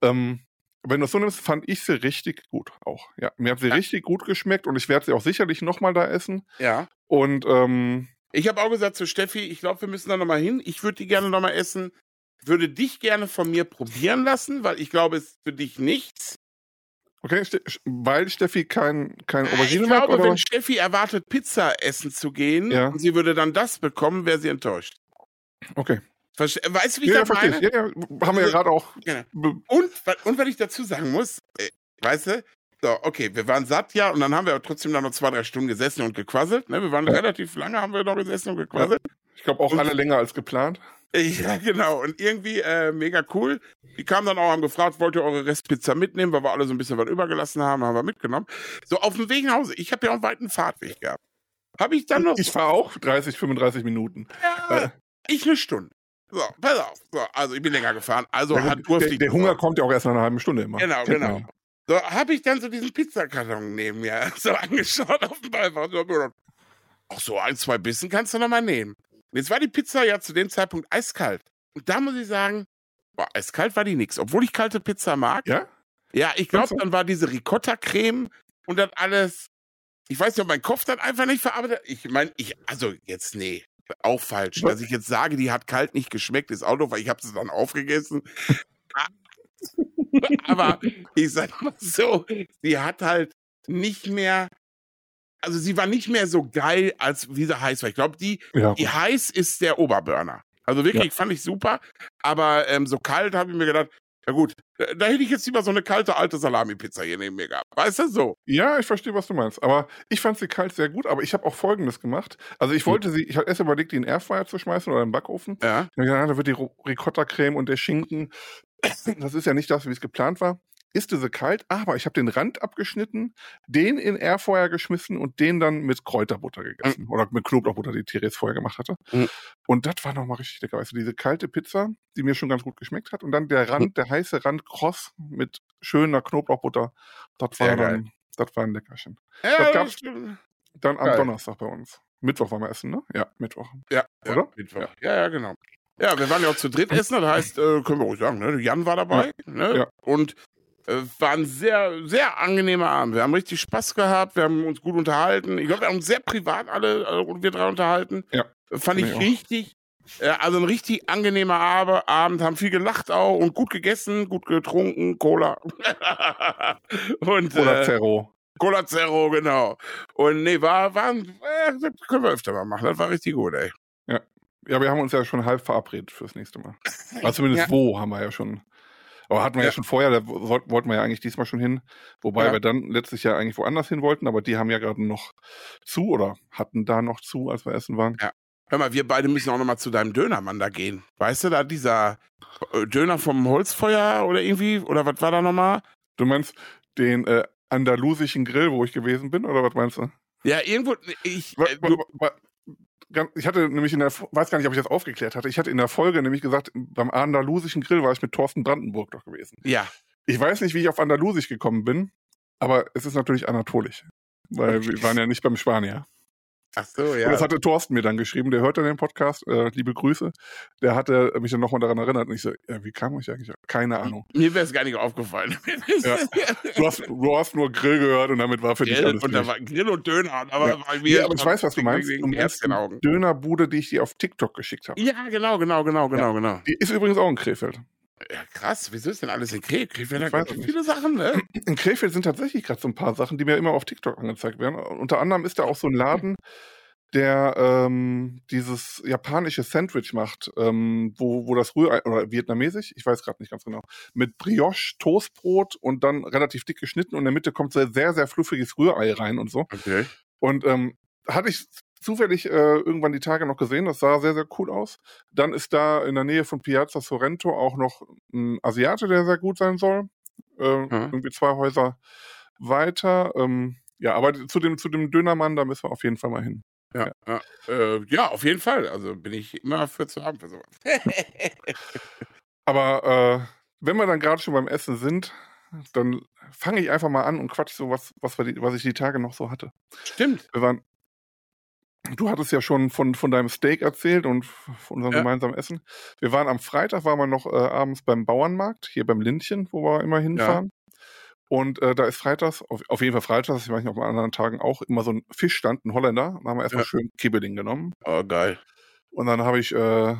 Ähm, wenn du es so nimmst, fand ich sie richtig gut auch. Ja, mir hat sie Ja. richtig gut geschmeckt und ich werde sie auch sicherlich nochmal da essen. Ja. Und ähm, Ich habe auch gesagt zu Steffi, ich glaube, wir müssen da nochmal hin. Ich würde die gerne nochmal essen. Würde dich gerne von mir probieren lassen, weil ich glaube, es ist für dich nichts. okay, weil Steffi kein, kein ich Aubergine mag, glaube, oder? wenn Steffi erwartet, Pizza essen zu gehen Ja. und sie würde dann das bekommen, wäre sie enttäuscht. Okay. Verste weißt du, wie ich Ja, das meine? Ja, ja, haben wir ja Also- gerade auch. Genau. Und, und wenn ich dazu sagen muss, äh, weißt du, so, okay, wir waren satt, ja, und dann haben wir trotzdem noch zwei, drei Stunden gesessen und gequasselt. Ne? Wir waren relativ lange, haben wir noch gesessen und gequasselt. Ich glaube auch alle länger als geplant. [laughs] Ja, genau. Und irgendwie äh, mega cool. Die kamen dann auch, haben gefragt, wollt ihr eure Restpizza mitnehmen, weil wir alle so ein bisschen was übergelassen haben, haben wir mitgenommen. So, auf dem Weg nach Hause. Ich habe ja auch einen weiten Fahrtweg gehabt. Habe ich dann noch Ich fahre auch 30, 35 Minuten. ja, ich eine Stunde. So, pass auf. So, also ich bin länger gefahren. Also Ja, hat durfte der, der Hunger kommt ja auch erst nach einer halben Stunde immer. Genau, Kennt genau. man. So, habe ich dann so diesen Pizzakarton neben mir [laughs] so angeschaut auf dem Beifahrer. So, Ach so, ein, zwei Bissen kannst du noch mal nehmen. Jetzt war die Pizza ja zu dem Zeitpunkt eiskalt. Und da muss ich sagen, boah, eiskalt war die nix. Obwohl ich kalte Pizza mag. Ja? Ja, ich glaube, dann war diese Ricotta-Creme und das alles. Ich weiß nicht, ob mein Kopf das einfach nicht verarbeitet. Ich meine, ich, also jetzt, nee, auch falsch. Dass ich jetzt sage, die hat kalt nicht geschmeckt, ist auch doof, weil ich habe sie dann aufgegessen. [laughs] Aber ich sag mal so, sie hat halt nicht mehr, also sie war nicht mehr so geil, als wie sie heiß war. Ich glaube, die, Ja. die heiß ist der Oberburner. Also wirklich, fand ich super. Aber ähm, so kalt habe ich mir gedacht, ja gut, da, hätte ich jetzt lieber so eine kalte alte Salami-Pizza hier neben mir gehabt. Weißt du so? Ja, ich verstehe, was du meinst. Aber ich fand sie kalt sehr gut, aber ich habe auch Folgendes gemacht. Also ich wollte sie, ich hatte erst überlegt, die in den Airfryer zu schmeißen oder in den Backofen. Ja. Ja, ja, da wird die Ricotta-Creme und der Schinken. [clears throat] Das ist ja nicht das, wie es geplant war. Ist diese kalt, aber ich habe den Rand abgeschnitten, den in Airfryer geschmissen und den dann mit Kräuterbutter gegessen. Oder mit Knoblauchbutter, die Therese vorher gemacht hatte. Mhm. Und das war nochmal richtig lecker. Weißt du, diese kalte Pizza, die mir schon ganz gut geschmeckt hat. Und dann der Rand, der heiße Rand kross mit schöner Knoblauchbutter. Das war dann, das war ein Leckerchen. Ja, Das gab's-. Dann am Geil. Donnerstag bei uns. Mittwoch waren wir essen, ne? Ja, Mittwoch. Ja, Oder? Ja, Mittwoch. ja, ja, genau. Ja, wir waren ja auch zu dritt essen, das heißt, äh, können wir ruhig sagen, ne? Jan war dabei. Ne? Ja. Und war ein sehr, sehr angenehmer Abend. Wir haben richtig Spaß gehabt, wir haben uns gut unterhalten. Ich glaube, wir haben uns sehr privat alle, äh, wir drei unterhalten. Ja, Fand ich ich richtig, äh, also ein richtig angenehmer Abe- Abend, haben viel gelacht auch und gut gegessen, gut getrunken, Cola. [laughs] und Oder äh, Zero. Cola Zero, genau. Und nee, war, war, äh, das können wir öfter mal machen. Das war richtig gut, ey. Ja, wir haben uns ja schon halb verabredet fürs nächste Mal. Also zumindest Ja. wo haben wir ja schon. Aber hatten wir ja, Ja. schon vorher, da woll- wollten wir ja eigentlich diesmal schon hin. Wobei Ja. wir dann letztes Jahr eigentlich woanders hin wollten, aber die haben ja gerade noch zu oder hatten da noch zu, als wir essen waren. Hör mal, wir beide müssen auch noch mal zu deinem Dönermann da gehen. Weißt du, da dieser äh, Döner vom Holzfeuer oder irgendwie, oder was war da nochmal? Du meinst den äh, andalusischen Grill, wo ich gewesen bin, oder was meinst du? Ja, irgendwo, ich, äh, du, Ich hatte nämlich in der, weiß gar nicht, ob ich das aufgeklärt hatte. Ich hatte in der Folge nämlich gesagt, beim andalusischen Grill war ich mit Thorsten Brandenburg doch gewesen. ja, Ich weiß nicht, wie ich auf Andalusisch gekommen bin, aber es ist natürlich anatolisch. Weil wir waren ja nicht beim Spanier. Ach so, Und ja. das hatte Thorsten mir dann geschrieben, der hört dann den Podcast, äh, liebe Grüße. Der hatte mich dann nochmal daran erinnert und ich so, ja, wie kam ich eigentlich? Keine Ahnung. Mir wäre es gar nicht aufgefallen. [laughs] Ja. [laughs] Du hast, du hast nur Grill gehört und damit war für dich Grill alles und da war Grill und Döner. Aber, Ja. bei mir Ja, aber ich weiß, was du meinst. Du meinst. Dönerbude, die ich dir auf TikTok geschickt habe. Ja, genau, genau, genau, genau, genau. Die ist übrigens auch in Krefeld. Ja, krass. Wieso ist denn alles in Krefeld? Krefeld hat ganz viele Sachen, ne? [clears throat] In Krefeld sind tatsächlich gerade so ein paar Sachen, die mir immer auf TikTok angezeigt werden. Unter anderem ist da auch so ein Laden, der ähm, dieses japanische Sandwich macht, ähm, wo, wo das Rührei, oder vietnamesisch, ich weiß gerade nicht ganz genau, mit Brioche, Toastbrot und dann relativ dick geschnitten und in der Mitte kommt so sehr, sehr fluffiges Rührei rein und so. Okay. Und ähm, hatte ich zufällig äh, irgendwann die Tage noch gesehen, das sah sehr, sehr cool aus. Dann ist da in der Nähe von Piazza Sorrento auch noch ein Asiate, der sehr gut sein soll. Äh, Irgendwie zwei Häuser weiter. Ähm, ja, aber zu dem, zu dem Dönermann, da müssen wir auf jeden Fall mal hin. Ja, ja. Äh, ja, auf jeden Fall. Also bin ich immer für zu haben für sowas. [laughs] Aber äh, wenn wir dann gerade schon beim Essen sind, dann fange ich einfach mal an und quatsch so was, was, die, was ich die Tage noch so hatte. Stimmt. Wir waren, du hattest ja schon von, von deinem Steak erzählt und von unserem Ja. gemeinsamen Essen. Wir waren am Freitag, waren wir noch äh, abends beim Bauernmarkt, hier beim Lindchen, wo wir immer hinfahren. Und äh, da ist freitags, auf, auf jeden Fall freitags, ich weiß nicht, auf anderen Tagen auch, immer so ein Fischstand, ein Holländer. Da haben wir erstmal Ja. schön Kibbeling genommen. Oh, geil. Und dann habe ich äh,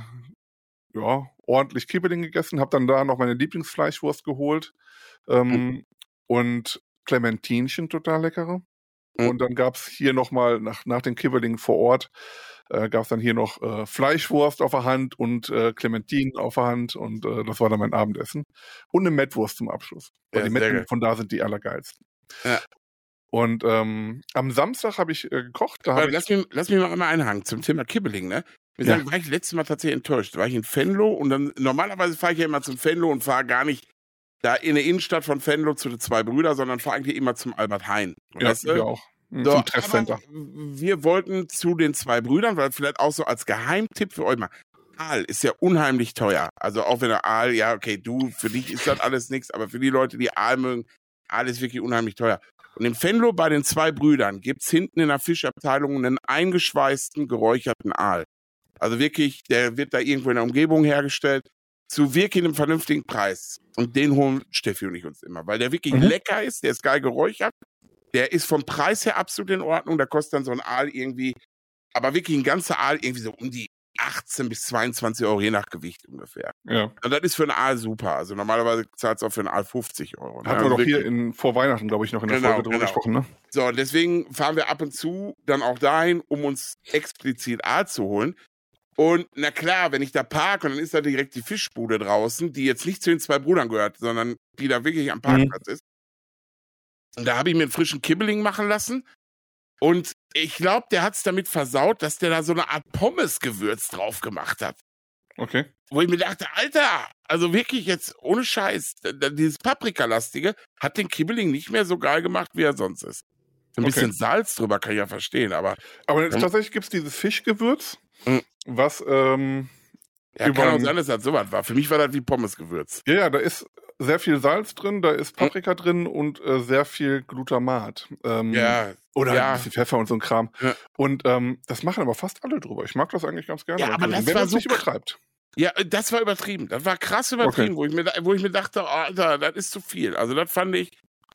ja, ordentlich Kibbeling gegessen, habe dann da noch meine Lieblingsfleischwurst geholt ähm, und Clementinchen, total leckere. Mhm. Und dann gab's hier nochmal, nach, nach den Kibbeling vor Ort, äh, gab's dann hier noch äh, Fleischwurst auf der Hand und äh, Clementinen auf der Hand und äh, das war dann mein Abendessen. Und eine Mettwurst zum Abschluss. Weil Ja, die Metten von da sind die allergeilsten. Ja. Und ähm, am Samstag habe ich äh, gekocht. Da Aber lass, mich, lass mich mal einmal einhaken zum Thema Kibbeling, ne? Wir Ja. sagen, war ich letztes Mal tatsächlich enttäuscht. War ich in Venlo und dann, normalerweise fahre ich ja immer zum Venlo und fahre gar nicht da in der Innenstadt von Venlo zu den zwei Brüder, sondern fahre eigentlich immer zum Albert Heijn. ja, Weißt du? wir auch. So, zum Treffcenter. Wir wollten zu den zwei Brüdern, weil vielleicht auch so als Geheimtipp für euch mal. Aal ist ja unheimlich teuer. Also auch wenn der Aal, ja, okay, du, für dich ist das alles nichts, aber für die Leute, die Aal mögen, Aal ist wirklich unheimlich teuer. Und im Venlo bei den zwei Brüdern gibt's hinten in der Fischabteilung einen eingeschweißten, geräucherten Aal. Also wirklich, der wird da irgendwo in der Umgebung hergestellt, zu wirklich einem vernünftigen Preis. Und den holen Steffi und ich uns immer, weil der wirklich Mhm. lecker ist, der ist geil geräuchert, der ist vom Preis her absolut in Ordnung, da kostet dann so ein Aal irgendwie, aber wirklich ein ganzer Aal irgendwie so um die 18 bis 22 Euro, je nach Gewicht ungefähr. Ja. Und das ist für einen Aal super. Also normalerweise zahlt es auch für einen Aal 50 Euro. ne? Hatten wir Also doch hier in, vor Weihnachten, glaube ich, noch in der Genau, Folge drüber genau. gesprochen, ne? So, deswegen fahren wir ab und zu dann auch dahin, um uns explizit Aal zu holen. Und na klar, wenn ich da parke und dann ist da direkt die Fischbude draußen, die jetzt nicht zu den zwei Brüdern gehört, sondern die da wirklich am Parkplatz ist. Und da habe ich mir einen frischen Kibbeling machen lassen. Und ich glaube, der hat es damit versaut, dass der da so eine Art Pommesgewürz drauf gemacht hat. Okay. Wo ich mir dachte, Alter, also wirklich jetzt ohne Scheiß, dieses Paprikalastige hat den Kibbeling nicht mehr so geil gemacht, wie er sonst ist. Ein Okay. bisschen Salz drüber kann ich ja verstehen, aber Aber tatsächlich gibt's dieses Fischgewürz, Mhm. Was, ähm, ja, Über- kann auch sein, dass das sowas war. Für mich war das wie Pommesgewürz. ja, ja, da ist sehr viel Salz drin, da ist Paprika drin und äh, sehr viel Glutamat. Ähm, Ja, Oder ja. ein bisschen Pfeffer und so ein Kram. Ja. Und ähm, das machen aber fast alle drüber. Ich mag das eigentlich ganz gerne. Ja, aber das wenn war so nicht übertreibt. ja, äh, das war übertrieben. Das war krass übertrieben, wo, ich mir, wo ich mir dachte, oh, Alter, das ist zu viel. Also das fand ich,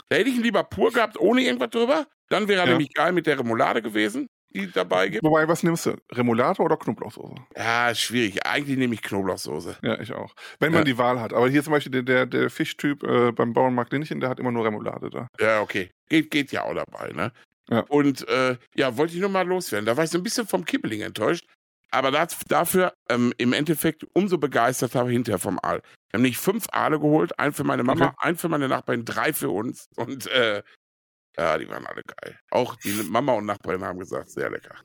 da hätte ich ihn lieber pur gehabt, ohne irgendwas drüber. Dann wäre er Ja. nämlich geil mit der Remoulade gewesen, die dabei gibt. Wobei, was nimmst du? Remoulade oder Knoblauchsoße? Ja, schwierig. Eigentlich nehme ich Knoblauchsoße. Ja, ich auch. Wenn man Ja. die Wahl hat. Aber hier zum Beispiel der, der, der Fischtyp äh, beim Bauernmarkt Linnchen, der hat immer nur Remoulade da. Ja, okay. Geht, geht ja auch dabei, ne? Ja. Und äh, ja, wollte ich nur mal loswerden. Da war ich so ein bisschen vom Kibbeling enttäuscht. Aber das, dafür ähm, im Endeffekt umso begeisterter hinterher vom Aal. Wir haben nicht fünf Aale geholt, einen für meine Mama, Okay. einen für meine Nachbarin, drei für uns. Und äh, ja, die waren alle geil. Auch die Mama und Nachbarin haben gesagt, sehr lecker.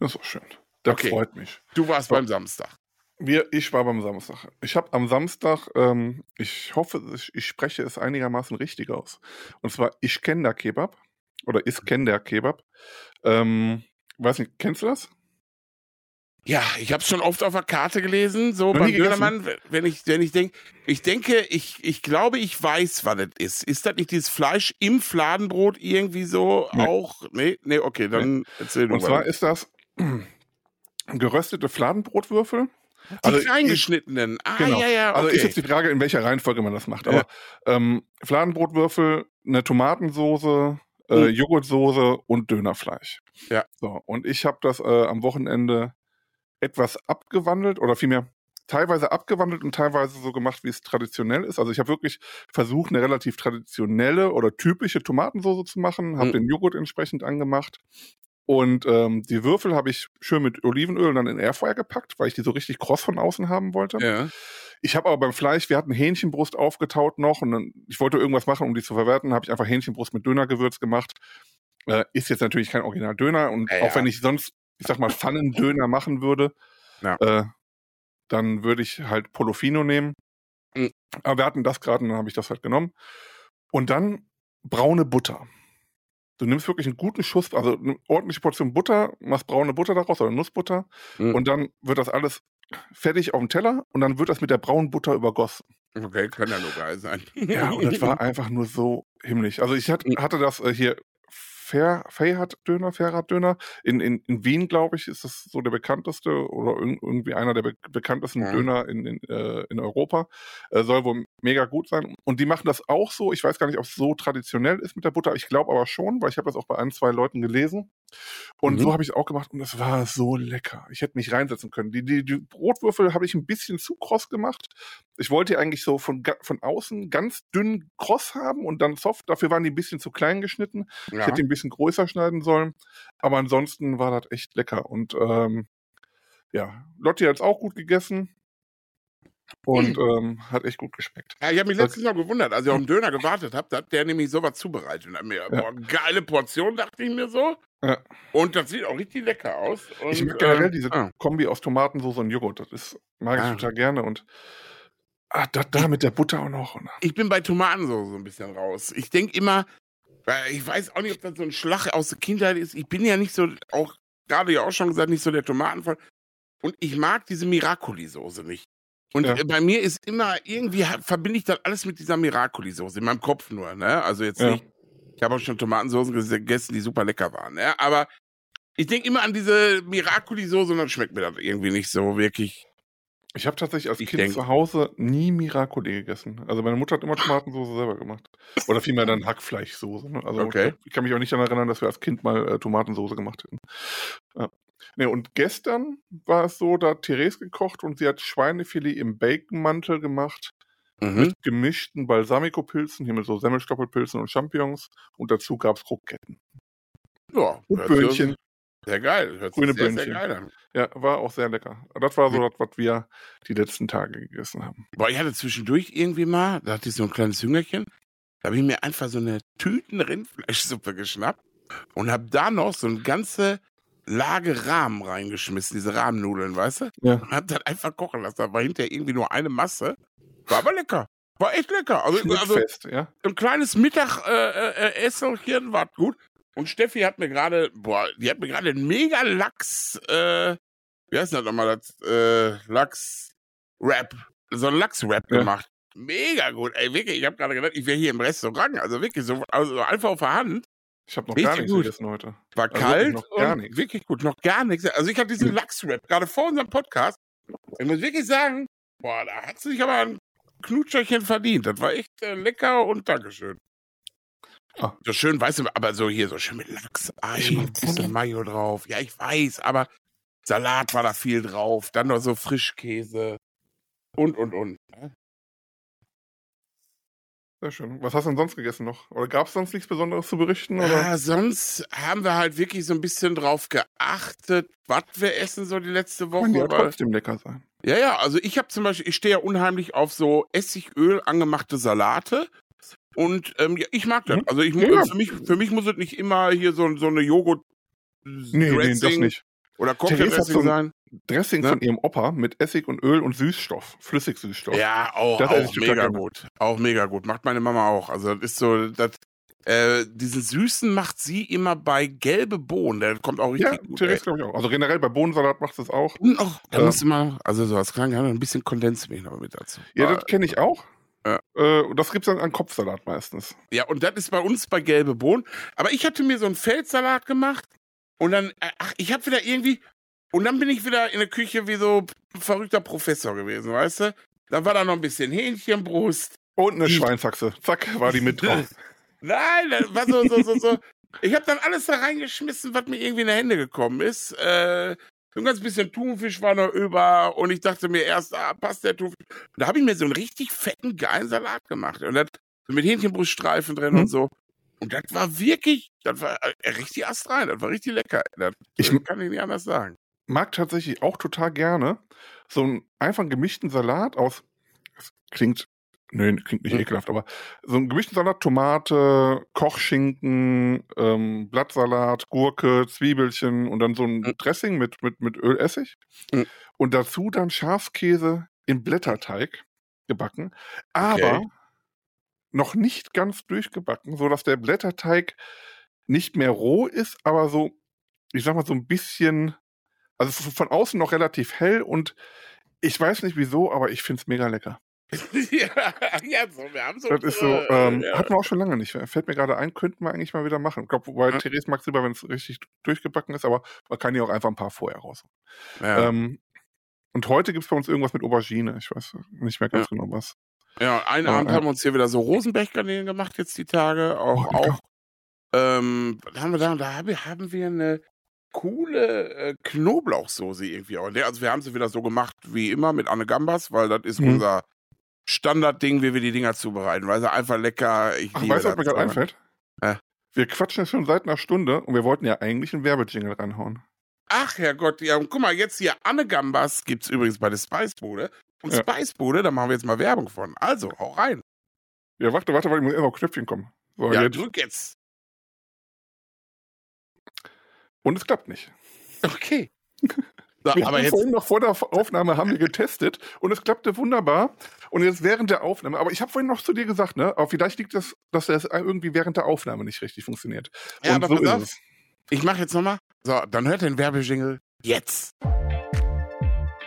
Das ist auch schön. Das Okay. freut mich. Du warst So. beim Samstag. Wir, ich war beim Samstag. Ich habe am Samstag, ähm, ich hoffe, ich, ich spreche es einigermaßen richtig aus. Und zwar Iskender Kebab oder Iskender Kebab. Ähm, weiß nicht, kennst du das? Ja, ich habe es schon oft auf der Karte gelesen, so Noch beim? Dönermann, wenn ich, wenn ich denke, ich denke, ich, ich glaube, ich weiß, was das ist. Ist das nicht dieses Fleisch im Fladenbrot irgendwie so Nee. auch? Nee, nee, okay, dann erzähl du Und mal. zwar ist das [clears throat] geröstete Fladenbrotwürfel. die also kleingeschnittenen. Ah, Genau. ja, ja, okay. Also ist jetzt die Frage, in welcher Reihenfolge man das macht. Ja. Aber ähm, Fladenbrotwürfel, eine Tomatensoße, äh, Mhm. Joghurtsoße und Dönerfleisch. Ja. So, und ich habe das äh, am Wochenende etwas abgewandelt oder vielmehr teilweise abgewandelt und teilweise so gemacht, wie es traditionell ist. Also ich habe wirklich versucht, eine relativ traditionelle oder typische Tomatensoße zu machen, habe Mhm. den Joghurt entsprechend angemacht. Und ähm, die Würfel habe ich schön mit Olivenöl dann in Airfryer gepackt, weil ich die so richtig kross von außen haben wollte. ja. Ich habe aber beim Fleisch, wir hatten Hähnchenbrust aufgetaut noch und dann, ich wollte irgendwas machen, um die zu verwerten, habe ich einfach Hähnchenbrust mit Dönergewürz gemacht. Äh, ist jetzt natürlich kein Original-Döner und Ja, auch wenn ich sonst, ich sag mal, Pfannendöner machen würde, Ja. äh, dann würde ich halt Polofino nehmen. Mhm. Aber wir hatten das gerade und dann habe ich das halt genommen. Und dann braune Butter. Du nimmst wirklich einen guten Schuss, also eine ordentliche Portion Butter, machst braune Butter daraus oder Nussbutter Mhm. und dann wird das alles fertig auf dem Teller und dann wird das mit der braunen Butter übergossen. Okay, kann ja nur geil sein. Ja, und das war [laughs] einfach nur so himmlisch. Also ich Mhm. hatte das äh, hier Fair, Feyhat-Döner, Ferhat-Döner. In, in, in Wien, glaube ich, ist das so der bekannteste oder irg- irgendwie einer der be bekanntesten Mhm. Döner in, in, äh, in Europa. Äh, soll wohl mega gut sein. Und die machen das auch so. Ich weiß gar nicht, ob es so traditionell ist mit der Butter. Ich glaube aber schon, weil ich habe das auch bei ein, zwei Leuten gelesen. Und Mhm. so habe ich es auch gemacht und es war so lecker. Ich hätte mich reinsetzen können. Die, die, die Brotwürfel habe ich ein bisschen zu kross gemacht. Ich wollte die eigentlich so von, von außen ganz dünn kross haben und dann soft. Dafür waren die ein bisschen zu klein geschnitten. Ich Ja. hätte die ein bisschen größer schneiden sollen. Aber ansonsten war das echt lecker. Und ähm, ja, Lotti hat es auch gut gegessen. Und ähm, hat echt gut geschmeckt. Ja, ich habe mich letztens noch gewundert, als ich auf den Döner gewartet habe, da hat der nämlich sowas zubereitet. Und hat mir, boah, geile Portion, dachte ich mir so. Ja. Und das sieht auch richtig lecker aus. Und, ich mag generell äh, diese ah. Kombi aus Tomatensauce und Joghurt. Das ist, mag ich Ah. total gerne. Und ah, das da mit der Butter auch noch. Ich bin bei Tomatensauce so ein bisschen raus. Ich denke immer, ich weiß auch nicht, ob das so ein Schlag aus der Kindheit ist. Ich bin ja nicht so, auch gerade ja auch schon gesagt, nicht so der Tomatenfall. Und ich mag diese Miracoli-Soße nicht. Und Ja. äh, bei mir ist immer, irgendwie verbinde ich das alles mit dieser Miracoli-Soße, in meinem Kopf nur, ne? Also jetzt Ja. nicht, ich habe auch schon Tomatensoßen gegessen, die super lecker waren, ne? Aber ich denke immer an diese Miracoli-Soße und dann schmeckt mir das irgendwie nicht so wirklich. Ich habe tatsächlich als Ich Kind denk- zu Hause nie Miracoli gegessen. Also meine Mutter hat immer Tomatensauce selber gemacht. Oder vielmehr dann Hackfleischsoße. Ne? Also Okay. ich kann mich auch nicht daran erinnern, dass wir als Kind mal äh, Tomatensauce gemacht hätten. Ja. Nee, und gestern war es so, da hat Therese gekocht und sie hat Schweinefilet im Baconmantel gemacht Mhm. mit gemischten Balsamico-Pilzen, hier mit so Semmelstoppelpilzen und Champignons und dazu gab es Kroketten. Ja, Und Böhnchen. Sehr geil. Hört Grüne sehr, Böhnchen. sehr geil an. Ja, war auch sehr lecker. Das war so das, was wir die letzten Tage gegessen haben. Boah, ich hatte zwischendurch irgendwie mal, da hatte ich so ein kleines Hüngerchen, da habe ich mir einfach so eine Tüten Rindfleischsuppe geschnappt und habe da noch so eine ganze Lage Rahmen reingeschmissen, diese Rahmennudeln, weißt du? Ja. Und hab das einfach kochen lassen. Da war hinterher irgendwie nur eine Masse. War aber lecker. War echt lecker. Also, also Schnittfest, ja. ein kleines Mittagesserchen äh, äh, Esserchen war gut. Und Steffi hat mir gerade, boah, die hat mir gerade einen mega Lachs, äh, wie heißt das nochmal, das, äh, Lachs-Rap, so ein Lachs-Rap Ja. gemacht. Mega gut, ey, wirklich, ich habe gerade gedacht, ich wäre hier im Restaurant, also wirklich so, also einfach auf der Hand. Ich habe noch Richtig gar nichts gut. gegessen heute. War Also kalt wirklich noch gar und nichts. wirklich gut, noch gar nichts. Also ich habe diesen Hm. Lachs-Rap gerade vor unserem Podcast. Ich muss wirklich sagen, boah, da hat sich aber ein Knutscherchen verdient. Das war echt äh, lecker und Dankeschön. Ah. So schön, weißt du, aber so hier, so schön mit Lachs, Ei, Ich mag bisschen. Mayo drauf. Ja, ich weiß, aber Salat war da viel drauf. Dann noch so Frischkäse und, und, und. Sehr schön. Was hast du denn sonst gegessen noch? Oder gab es sonst nichts Besonderes zu berichten? Oder? Ja, sonst haben wir halt wirklich so ein bisschen drauf geachtet, was wir essen so die letzte Woche. Kann ja trotzdem lecker sein. Ja, ja, also ich habe zum Beispiel, ich stehe ja unheimlich auf so Essigöl angemachte Salate. Und ähm, ja, ich mag das. Mhm. Also ich Ja. für mich, für mich muss es nicht immer hier so, so eine Joghurt Nee, nee, das nicht. Oder Cocktail-Dressing sein. Dressing Ne? von ihrem Opa mit Essig und Öl und Süßstoff. Flüssigsüßstoff. Ja, auch, Das auch mega gut. Auch mega gut. Macht meine Mama auch. Also das ist so, das, Äh, diesen süßen macht sie immer bei gelbe Bohnen. Der kommt auch richtig Ja, gut. Ey. glaube ich auch. Also generell bei Bohnensalat macht es auch. Und auch, da Ja. muss immer, also so als kleiner ein bisschen Kondensmilch noch mit dazu. Ja, das kenne ich auch. Ja. Äh, und das gibt's dann an Kopfsalat meistens. Ja, und das ist bei uns bei gelbe Bohnen. Aber ich hatte mir so einen Feldsalat gemacht und dann, äh, ach, ich habe wieder irgendwie, und dann bin ich wieder in der Küche wie so verrückter Professor gewesen, weißt du? Dann war da noch ein bisschen Hähnchenbrust. Und eine Schweinsachse. Zack, war die mit drauf. [laughs] Nein, das war so, so, so, so. Ich habe dann alles da reingeschmissen, was mir irgendwie in die Hände gekommen ist. Äh, so ein ganz bisschen Thunfisch war noch über und ich dachte mir erst, ah, passt der Thunfisch. Und da habe ich mir so einen richtig fetten, geilen Salat gemacht. Und das so mit Hähnchenbruststreifen drin Mhm. und so. Und das war wirklich, das war äh, richtig astrein, das war richtig lecker. Das Ich- kann ich nicht anders sagen. Mag tatsächlich auch total gerne so einen einfach gemischten Salat aus. Das klingt. Nee, klingt nicht Mhm. ekelhaft, aber so einen gemischten Salat, Tomate, Kochschinken, ähm, Blattsalat, Gurke, Zwiebelchen und dann so ein Mhm. Dressing mit, mit, mit Ölessig. Mhm. Und dazu dann Schafskäse im Blätterteig gebacken. Aber Okay. Noch nicht ganz durchgebacken, so dass der Blätterteig nicht mehr roh ist, aber so, ich sag mal, so ein bisschen, also es von außen noch relativ hell und ich weiß nicht wieso, aber ich find's mega lecker. [laughs] ja, ja, so, wir haben so. Das ist so, äh, ähm, ja. hatten wir auch schon lange nicht. Fällt mir gerade ein, könnten wir eigentlich mal wieder machen. Ich glaube, wobei Ja. Therese mag lieber, wenn es richtig durchgebacken ist, aber man kann ja auch einfach ein paar vorher raus. ja. Ähm, und heute gibt's bei uns irgendwas mit Aubergine. Ich weiß nicht mehr ganz genau was. Ja, einen Ja, Abend haben wir uns hier wieder so Rosenberg-Garnelen gemacht jetzt die Tage. Auch, Oh, lecker. auch ähm, haben wir da? Da haben wir, eine coole äh, Knoblauchsoße irgendwie auch. Also wir haben sie wieder so gemacht wie immer mit Anne Gambas, weil das ist Mhm. unser Standardding, wie wir die Dinger zubereiten. Weil sie einfach lecker. Ich Ach, weißt du, was mir gerade einfällt? Ja. Wir quatschen jetzt schon seit einer Stunde und wir wollten ja eigentlich einen Werbejingle ranhauen. Ach Herrgott, ja, und guck mal, jetzt hier Anne Gambas gibt's übrigens bei der Spicebude. Und Ja. Spicebude, da machen wir jetzt mal Werbung von. Also, hau rein. Ja, warte, warte, warte, ich muss erst auf Knöpfchen kommen. So, ja, jetzt. drück jetzt. Und es klappt nicht. Okay. [laughs] So, Wir aber haben jetzt. vorhin noch vor der Aufnahme haben wir getestet und es klappte wunderbar. Und jetzt während der Aufnahme, aber ich habe vorhin noch zu dir gesagt, ne, aber vielleicht liegt das, dass das irgendwie während der Aufnahme nicht richtig funktioniert. Ja, und aber so auf. es. Ich mache jetzt nochmal. So, dann hört den Werbejingle jetzt.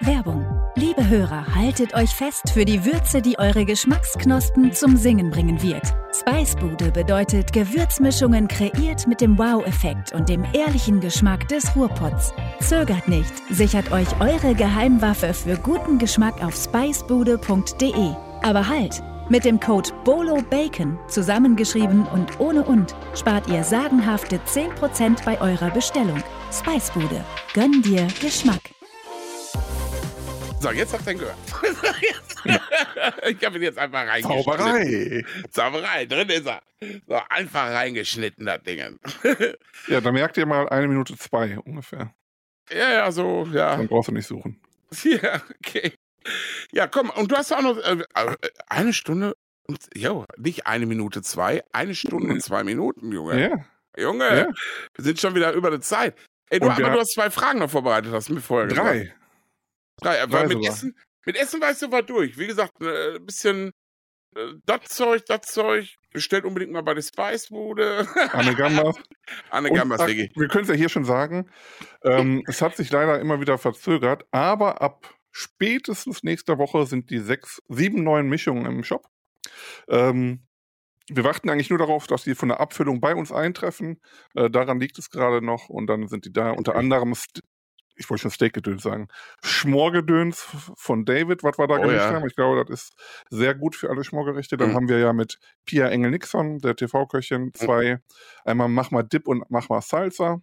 Werbung. Liebe Hörer, haltet euch fest für die Würze, die eure Geschmacksknospen zum Singen bringen wird. Spicebude bedeutet Gewürzmischungen kreiert mit dem Wow-Effekt und dem ehrlichen Geschmack des Ruhrpots. Zögert nicht, sichert euch eure Geheimwaffe für guten Geschmack auf spicebude.de. Aber halt! Mit dem Code BOLOBACON, zusammengeschrieben und ohne und, spart ihr sagenhafte 10% bei eurer Bestellung. Spicebude. Gönn dir Geschmack. So, jetzt habt ihr ihn gehört. [laughs] ich habe ihn jetzt einfach reingeschnitten. Zauberei. Zauberei, drin ist er. So, einfach reingeschnitten, das Ding. [laughs] Ja, da merkt ihr mal eine Minute zwei ungefähr. ja, ja, so, ja. Dann brauchst du nicht suchen. [laughs] Ja, okay. Ja, komm, und du hast auch noch äh, äh, eine Stunde und, jo, nicht eine Minute zwei, eine Stunde und zwei Minuten, Junge. Ja. Junge, Ja. wir sind schon wieder über der Zeit. Ey, du, aber du hast zwei Fragen noch vorbereitet, hast du mir vorher gesagt. Drei. Drei Weil mit sogar. Essen, mit Essen weißt du, war durch. Wie gesagt, äh, ein bisschen äh, das Zeug, das Zeug. Bestellt unbedingt mal bei der Spicebude. Anne Gambas. [laughs] Anne Gambas, Diggi. wir können es ja hier schon sagen. Ähm, [laughs] es hat sich leider immer wieder verzögert, aber ab spätestens nächster Woche sind die sechs, sieben neuen Mischungen im Shop. Ähm, wir warten eigentlich nur darauf, dass die von der Abfüllung bei uns eintreffen. Äh, daran liegt es gerade noch. Und dann sind die da unter anderem, ich wollte schon Steakgedöns sagen, Schmorgedöns von David, was wir da Oh gemischt ja. haben. Ich glaube, das ist sehr gut für alle Schmorgerichte. Dann Mhm. haben wir ja mit Pia Engel-Nixon, der TV-Köchin, zwei, einmal Mach mal Dip und Mach mal Salsa.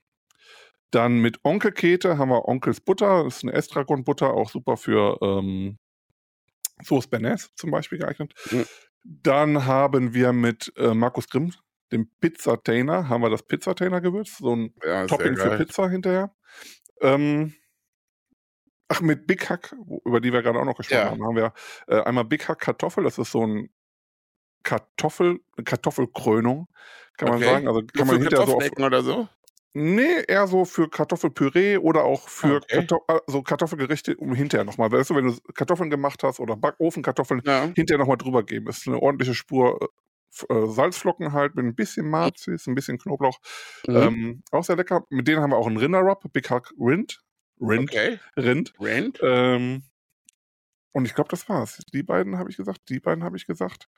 Dann mit Onkel Kete haben wir Onkels Butter, das ist eine Estragon-Butter, auch super für ähm, Sauce Bernays zum Beispiel geeignet. Mhm. Dann haben wir mit äh, Markus Grimm, dem Pizzatainer, haben wir das Pizzatainer-Gewürz, so ein Ja, Topping für Pizza hinterher. Ähm, ach, mit Big Hack, über die wir gerade auch noch gesprochen Ja. haben, haben wir äh, einmal Big Hack Kartoffel, das ist so ein Kartoffel, eine Kartoffelkrönung, kann man Okay. sagen. Also kann man hinterher so auf, oder so? Nee, eher so für Kartoffelpüree oder auch für Okay. Karto also Kartoffelgerichte um hinterher nochmal. Weißt du, wenn du Kartoffeln gemacht hast oder Backofenkartoffeln, Ja. hinterher nochmal drüber geben. Ist eine ordentliche Spur äh, Salzflocken halt mit ein bisschen Marzis, ein bisschen Knoblauch. Mhm. Ähm, auch sehr lecker. Mit denen haben wir auch einen Rinder-Rub, Big Hack Rind. Rind. Okay. Rind. Rand? Ähm, und ich glaube, das war's. Die beiden habe ich gesagt, die beiden habe ich gesagt.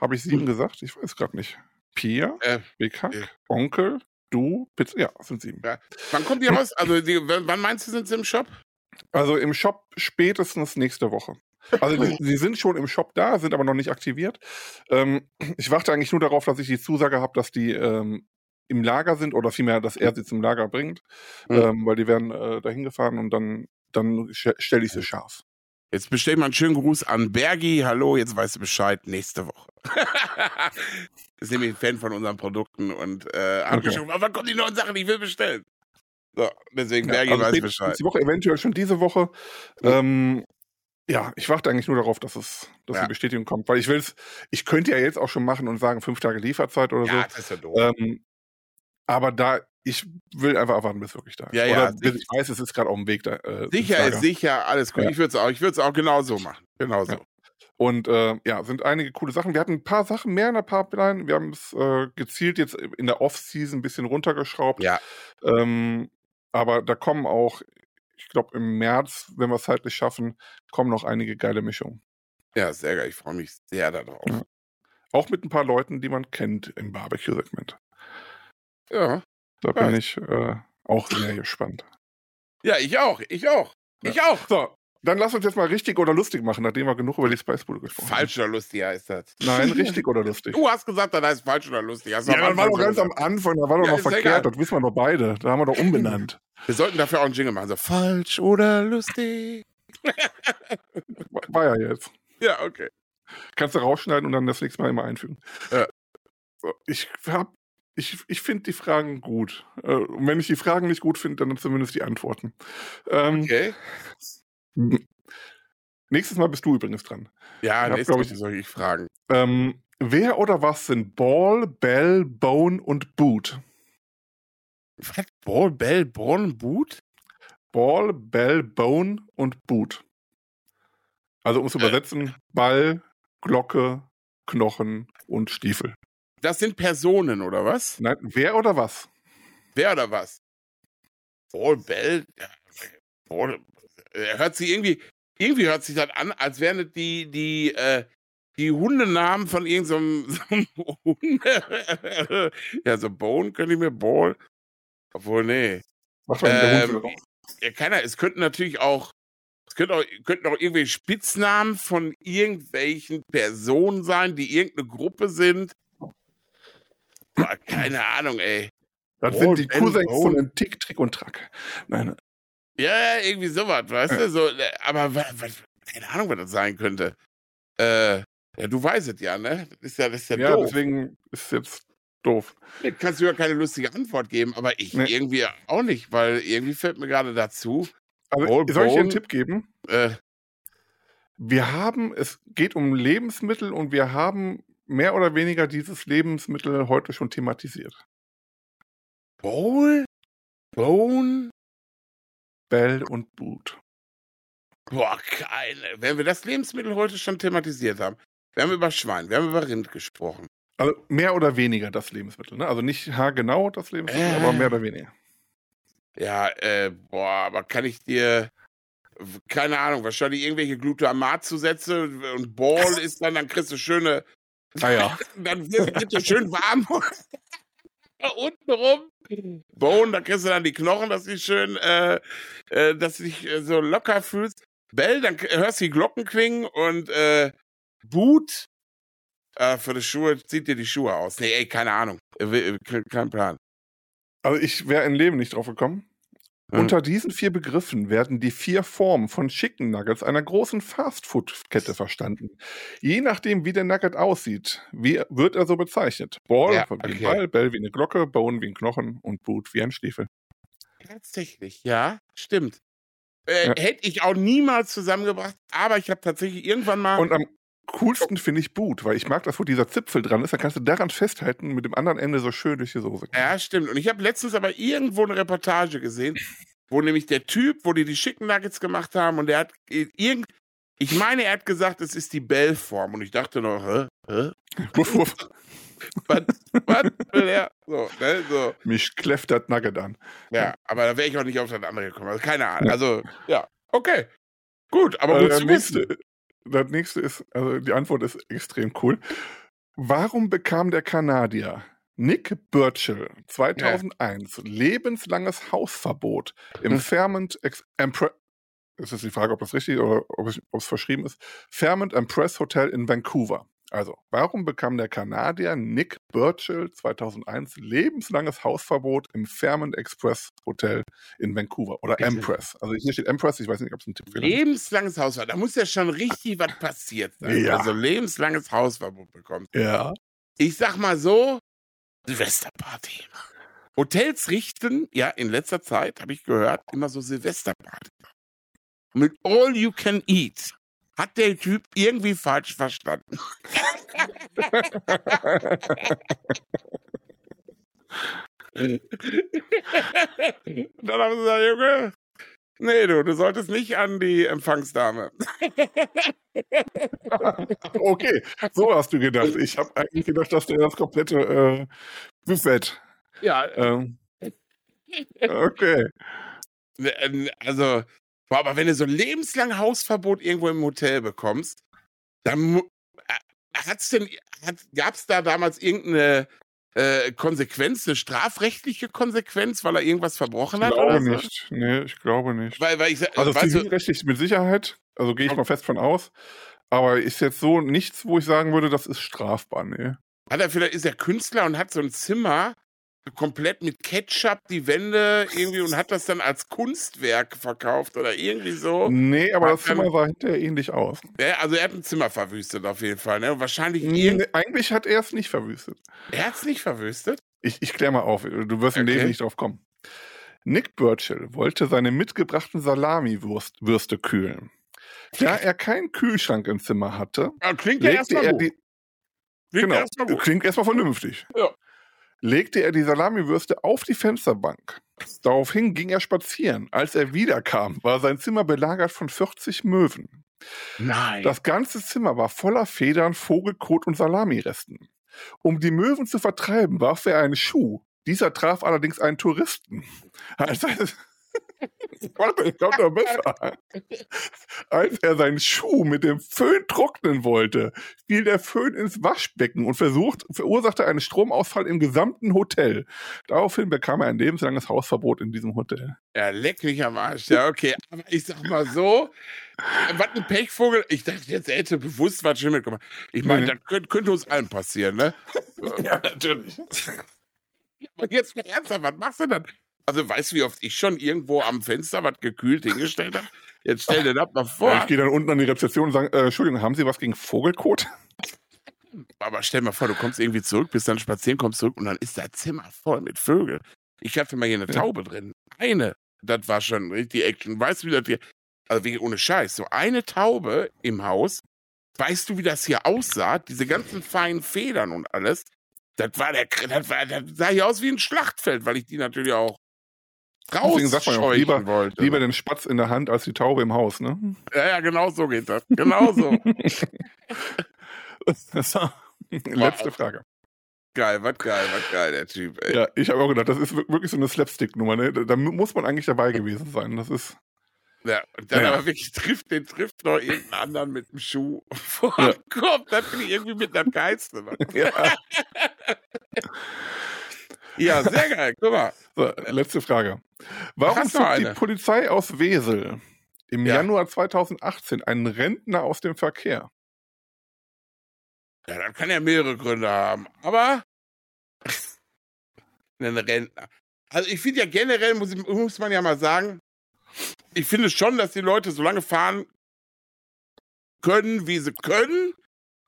Habe ich sieben Hm. gesagt? Ich weiß gerade nicht. Pia, Äh, Big Hack, äh. Onkel, du, Pizza. Ja, sind sieben. wann kommt die raus? Also, die, wann meinst du, sind sie im Shop? Also im Shop spätestens nächste Woche. Also die, sie sind schon im Shop da, sind aber noch nicht aktiviert. Ähm, ich warte eigentlich nur darauf, dass ich die Zusage habe, dass die ähm, im Lager sind oder vielmehr, dass er sie zum Lager bringt, Mhm. ähm, weil die werden äh, dahin gefahren und dann, dann stelle ich sie scharf. Jetzt bestell mal einen schönen Gruß an Bergi. Hallo, jetzt weißt du Bescheid, nächste Woche. [laughs] ist nämlich ein Fan von unseren Produkten und äh, hat Okay. schon, wann kommen die neuen Sachen, die ich will bestellen? So, deswegen Ja, Bergi also weiß Bescheid. Die Woche, eventuell schon diese Woche. Ähm, ja, ich warte eigentlich nur darauf, dass es, dass Ja. die Bestätigung kommt, weil ich will's, ich könnte ja jetzt auch schon machen und sagen, fünf Tage Lieferzeit oder Ja, so. das ist ja doof. Ähm, aber da, ich will einfach erwarten, bis es wirklich da ist. Ja, ja, Oder bis ich weiß, es ist gerade auf dem Weg da. Äh, sicher ist sicher, alles gut. Ja. Ich würde es auch, ich würd's auch genauso machen. Genauso. Ja. Und äh, ja, sind einige coole Sachen. Wir hatten ein paar Sachen mehr in der Pipeline. Wir haben es äh, gezielt jetzt in der Off-Season ein bisschen runtergeschraubt. Ja. Ähm, aber da kommen auch, ich glaube, im März, wenn wir es zeitlich schaffen, kommen noch einige geile Mischungen. Ja, sehr geil. Ich freue mich sehr darauf. Ja. Auch mit ein paar Leuten, die man kennt im Barbecue-Segment. Ja. Da Ja. bin ich äh, auch sehr gespannt. Ja, ich auch. Ich auch. Ich auch. So, dann lass uns jetzt mal richtig oder lustig machen, nachdem wir genug über die Spicebude gesprochen Falsch oder lustig heißt das. haben. Nein, richtig oder lustig. Du hast gesagt, das heißt falsch oder lustig. Hast Ja, das war doch ganz am. Anfang, da war doch Ja, noch verkehrt, das wissen wir doch beide. Da haben wir doch umbenannt. [laughs] Wir sollten dafür auch einen Jingle machen. So falsch oder lustig. War ja jetzt. Ja, okay. Kannst du rausschneiden und dann das nächste Mal immer einfügen. Ja. Ich hab, ich, ich finde die Fragen gut. Äh, Und wenn ich die Fragen nicht gut finde, dann zumindest die Antworten. Ähm, Okay. Nächstes Mal bist du übrigens dran. Ja, Ich hab, nächstes glaub Mal ich- soll ich fragen. Ähm, wer oder was sind Ball, Bell, Bone und Boot? Was? Ball, Bell, Born, Boot? Ball, Bell, Bone und Boot. Also um es zu Äh. übersetzen, Ball, Glocke, Knochen und Stiefel. Das sind Personen, oder was? Nein, wer oder was? Wer oder was? Ball, Bell? Ball, hört sich irgendwie, irgendwie hört sich das an, als wären das die, die, äh, die Hundenamen von irgendeinem so einem [laughs] Hunde. ja, so Bone könnte ich mir Ball. Obwohl, nee. Der Ähm, ja, keiner, es könnten natürlich auch, es könnten auch, könnten auch irgendwelche Spitznamen von irgendwelchen Personen sein, die irgendeine Gruppe sind. Boah, keine Ahnung, ey. Das Ball, sind die Cousins von den Tick, Trick und Track. Nein, Ja, irgendwie sowas, weißt du? So, äh, aber keine Ahnung, was das sein könnte. Äh, ja, du weißt es ja, ne? Das ist ja, das ist ja, ja, doof. deswegen ist es jetzt doof. Nee, kannst du ja keine lustige Antwort geben, aber ich Nee. irgendwie auch nicht, weil irgendwie fällt mir gerade dazu. Also, soll ich dir einen. Tipp geben? Äh, Wir haben, es geht um Lebensmittel und wir haben mehr oder weniger dieses Lebensmittel heute schon thematisiert. Bowl? Bone? Bell und Boot. Boah, keine. Wenn wir das Lebensmittel heute schon thematisiert haben. Wir haben über Schwein, wir haben über Rind gesprochen. Also mehr oder weniger das Lebensmittel. Ne? Also nicht haargenau das Lebensmittel, Äh. aber mehr oder weniger. Ja, äh, boah, aber kann ich dir. Keine Ahnung, wahrscheinlich irgendwelche Glutamatzusätze und Ball [laughs] ist dann, dann kriegst du schöne. Ah ja. [laughs] Dann wird dir schön warm. [laughs] Da Unten rum. Bone, da kriegst du dann die Knochen, dass du schön, äh, äh, dass du dich äh, so locker fühlst. Bell, dann hörst du die Glocken klingen und äh, Boot, äh, für die Schuhe, zieht dir die Schuhe aus. Nee, ey, keine Ahnung. Äh, äh, Kein Plan. Also ich wäre im Leben nicht drauf gekommen. Mhm. Unter diesen vier Begriffen werden die vier Formen von Chicken Nuggets einer großen Fastfood-Kette verstanden. Je nachdem, wie der Nugget aussieht, wie wird er so bezeichnet. Ball Ja, wie ein okay. Ball, Bell wie eine Glocke, Bone wie ein Knochen und Boot wie ein Stiefel. Tatsächlich, ja, stimmt. Äh, Ja. Hätte ich auch niemals zusammengebracht, aber ich habe tatsächlich irgendwann mal. Und am coolsten finde ich Boot, weil ich mag das, wo dieser Zipfel dran ist. Da kannst du daran festhalten, mit dem anderen Ende so schön durch die Soße. ja, stimmt. Und ich habe letztens aber irgendwo eine Reportage gesehen, wo nämlich der Typ, wo die die Chicken Nuggets gemacht haben und der hat irgend, Ich meine, er hat gesagt, es ist die Bellform. Und ich dachte noch, hä? hä? Wuff, [laughs] wuff. Was, was will er? So, ne? so. Mich kläfft das Nugget an. Ja, aber da wäre ich auch nicht auf das andere gekommen. Also keine Ahnung. Also, ja, okay. Gut, aber Äh, gut zu wissen. Das nächste ist, also die Antwort ist extrem cool. Warum bekam der Kanadier Nick Burchill 2001 lebenslanges Hausverbot im Hm. Fairmont Ex Empre das ist die Frage, ob das richtig oder ob es verschrieben ist. Fairmont Empress Hotel in Vancouver. Also, warum bekam der Kanadier Nick Burchill 2001 lebenslanges Hausverbot im Fairmont Express Hotel in Vancouver? Oder. Empress. Also hier steht Empress, ich weiß nicht, ob es ein Tippfehler ist. Lebenslanges Hausverbot. Da muss ja schon richtig was passiert sein. Ja. Also lebenslanges Hausverbot bekommt. Ja. Ich sag mal so, Silvesterparty. Hotels richten, ja, in letzter Zeit, habe ich gehört, immer so Silvesterparty. Mit All You Can Eat. Hat der Typ irgendwie falsch verstanden. Dann haben sie gesagt, Junge, nee, du, du solltest nicht an die Empfangsdame. [laughs] Okay, so hast du gedacht. Ich habe eigentlich gedacht, dass der das komplette äh, Buffet. Ja, Ähm, [laughs] okay. Ähm, Also, boah, aber wenn du so lebenslang Hausverbot irgendwo im Hotel bekommst, dann äh, hat's denn, hat, gab's da damals irgendeine äh, Konsequenz, eine strafrechtliche Konsequenz, weil er irgendwas verbrochen Ich hat? glaube oder so? nicht. Nee, ich glaube nicht. Weil, weil ich, Also zivilrechtlich mit Sicherheit, also gehe ich mal fest von aus. Aber ist jetzt so nichts, wo ich sagen würde, das ist strafbar, nee. hat er vielleicht ist er Künstler und hat so ein Zimmer komplett mit Ketchup die Wände irgendwie und hat das dann als Kunstwerk verkauft oder irgendwie so. Nee, aber das Zimmer sah hinterher ähnlich aus. Ja, also er hat ein Zimmer verwüstet auf jeden Fall. Ne? Und wahrscheinlich Nee, eigentlich hat er es nicht verwüstet. Er hat es nicht verwüstet. Ich, ich kläre mal auf, du wirst im Okay. Leben nicht drauf kommen. Nick Burchill wollte seine mitgebrachten Salami-Würste kühlen. Da er keinen Kühlschrank im Zimmer hatte, Ja, klingt ja erstmal er gut. die, Klingt genau, erstmal gut. klingt erstmal vernünftig. Ja. Legte er die Salamiwürste auf die Fensterbank. Daraufhin ging er spazieren. Als er wiederkam, war sein Zimmer belagert von 40 Möwen. Nein. Das ganze Zimmer war voller Federn, Vogelkot und Salamiresten. Um die Möwen zu vertreiben, warf er einen Schuh. Dieser traf allerdings einen Touristen. [laughs] Als er, Warte, ich glaube noch besser. [laughs] Als er seinen Schuh mit dem Föhn trocknen wollte, fiel der Föhn ins Waschbecken und versucht, verursachte einen Stromausfall im gesamten Hotel. Daraufhin bekam er ein lebenslanges Hausverbot in diesem Hotel. ja, leck mich am Arsch. Ja, okay. Aber ich sag mal so, was ein Pechvogel. Ich dachte jetzt, hätte bewusst was Schlimmes gemacht. Ich meine, das könnte, könnte uns allen passieren, ne? [laughs] Ja, natürlich. Und jetzt mal ernsthaft, was machst du dann? Also, weißt du, wie oft ich schon irgendwo am Fenster was gekühlt hingestellt habe? Jetzt stell dir das mal vor. Ich gehe dann unten an die Rezeption und sage, äh, Entschuldigung, haben Sie was gegen Vogelkot? Aber stell mal vor, du kommst irgendwie zurück, bist dann spazieren, kommst zurück und dann ist dein Zimmer voll mit Vögeln. Ich hatte mal hier eine Ja. Taube drin. Eine. Das war schon richtig Action. Weißt du, wie das hier. Also wirklich ohne Scheiß. So eine Taube im Haus. Weißt du, wie das hier aussah? Diese ganzen feinen Federn und alles. Das war der, das war, das sah hier aus wie ein Schlachtfeld, weil ich die natürlich auch Deswegen sagt man ja auch, lieber- wollte. Lieber den Spatz in der Hand als die Taube im Haus, ne? ja, ja, genau so geht das. Genau so. [laughs] [laughs] Letzte Frage. geil, was geil, was geil, der Typ, ey. Ja, ich habe auch gedacht, das ist wir- wirklich so eine Slapstick-Nummer, ne? Da, da muss man eigentlich dabei gewesen sein. Das ist. Ja, und dann Ja. aber wirklich trifft, den trifft noch irgendeinen anderen mit dem Schuh vor Ja. [laughs] Kopf. Das finde ich irgendwie mit der Geiste. Ja. Ja, sehr geil. Guck mal. So, letzte Frage. Warum zog die eine? Polizei aus Wesel im Ja. Januar 2018 einen Rentner aus dem Verkehr? Ja, das kann ja mehrere Gründe haben. Aber [laughs] ein Rentner. Also ich finde ja generell, muss, ich- muss man ja mal sagen, ich finde schon, dass die Leute so lange fahren können, wie sie können.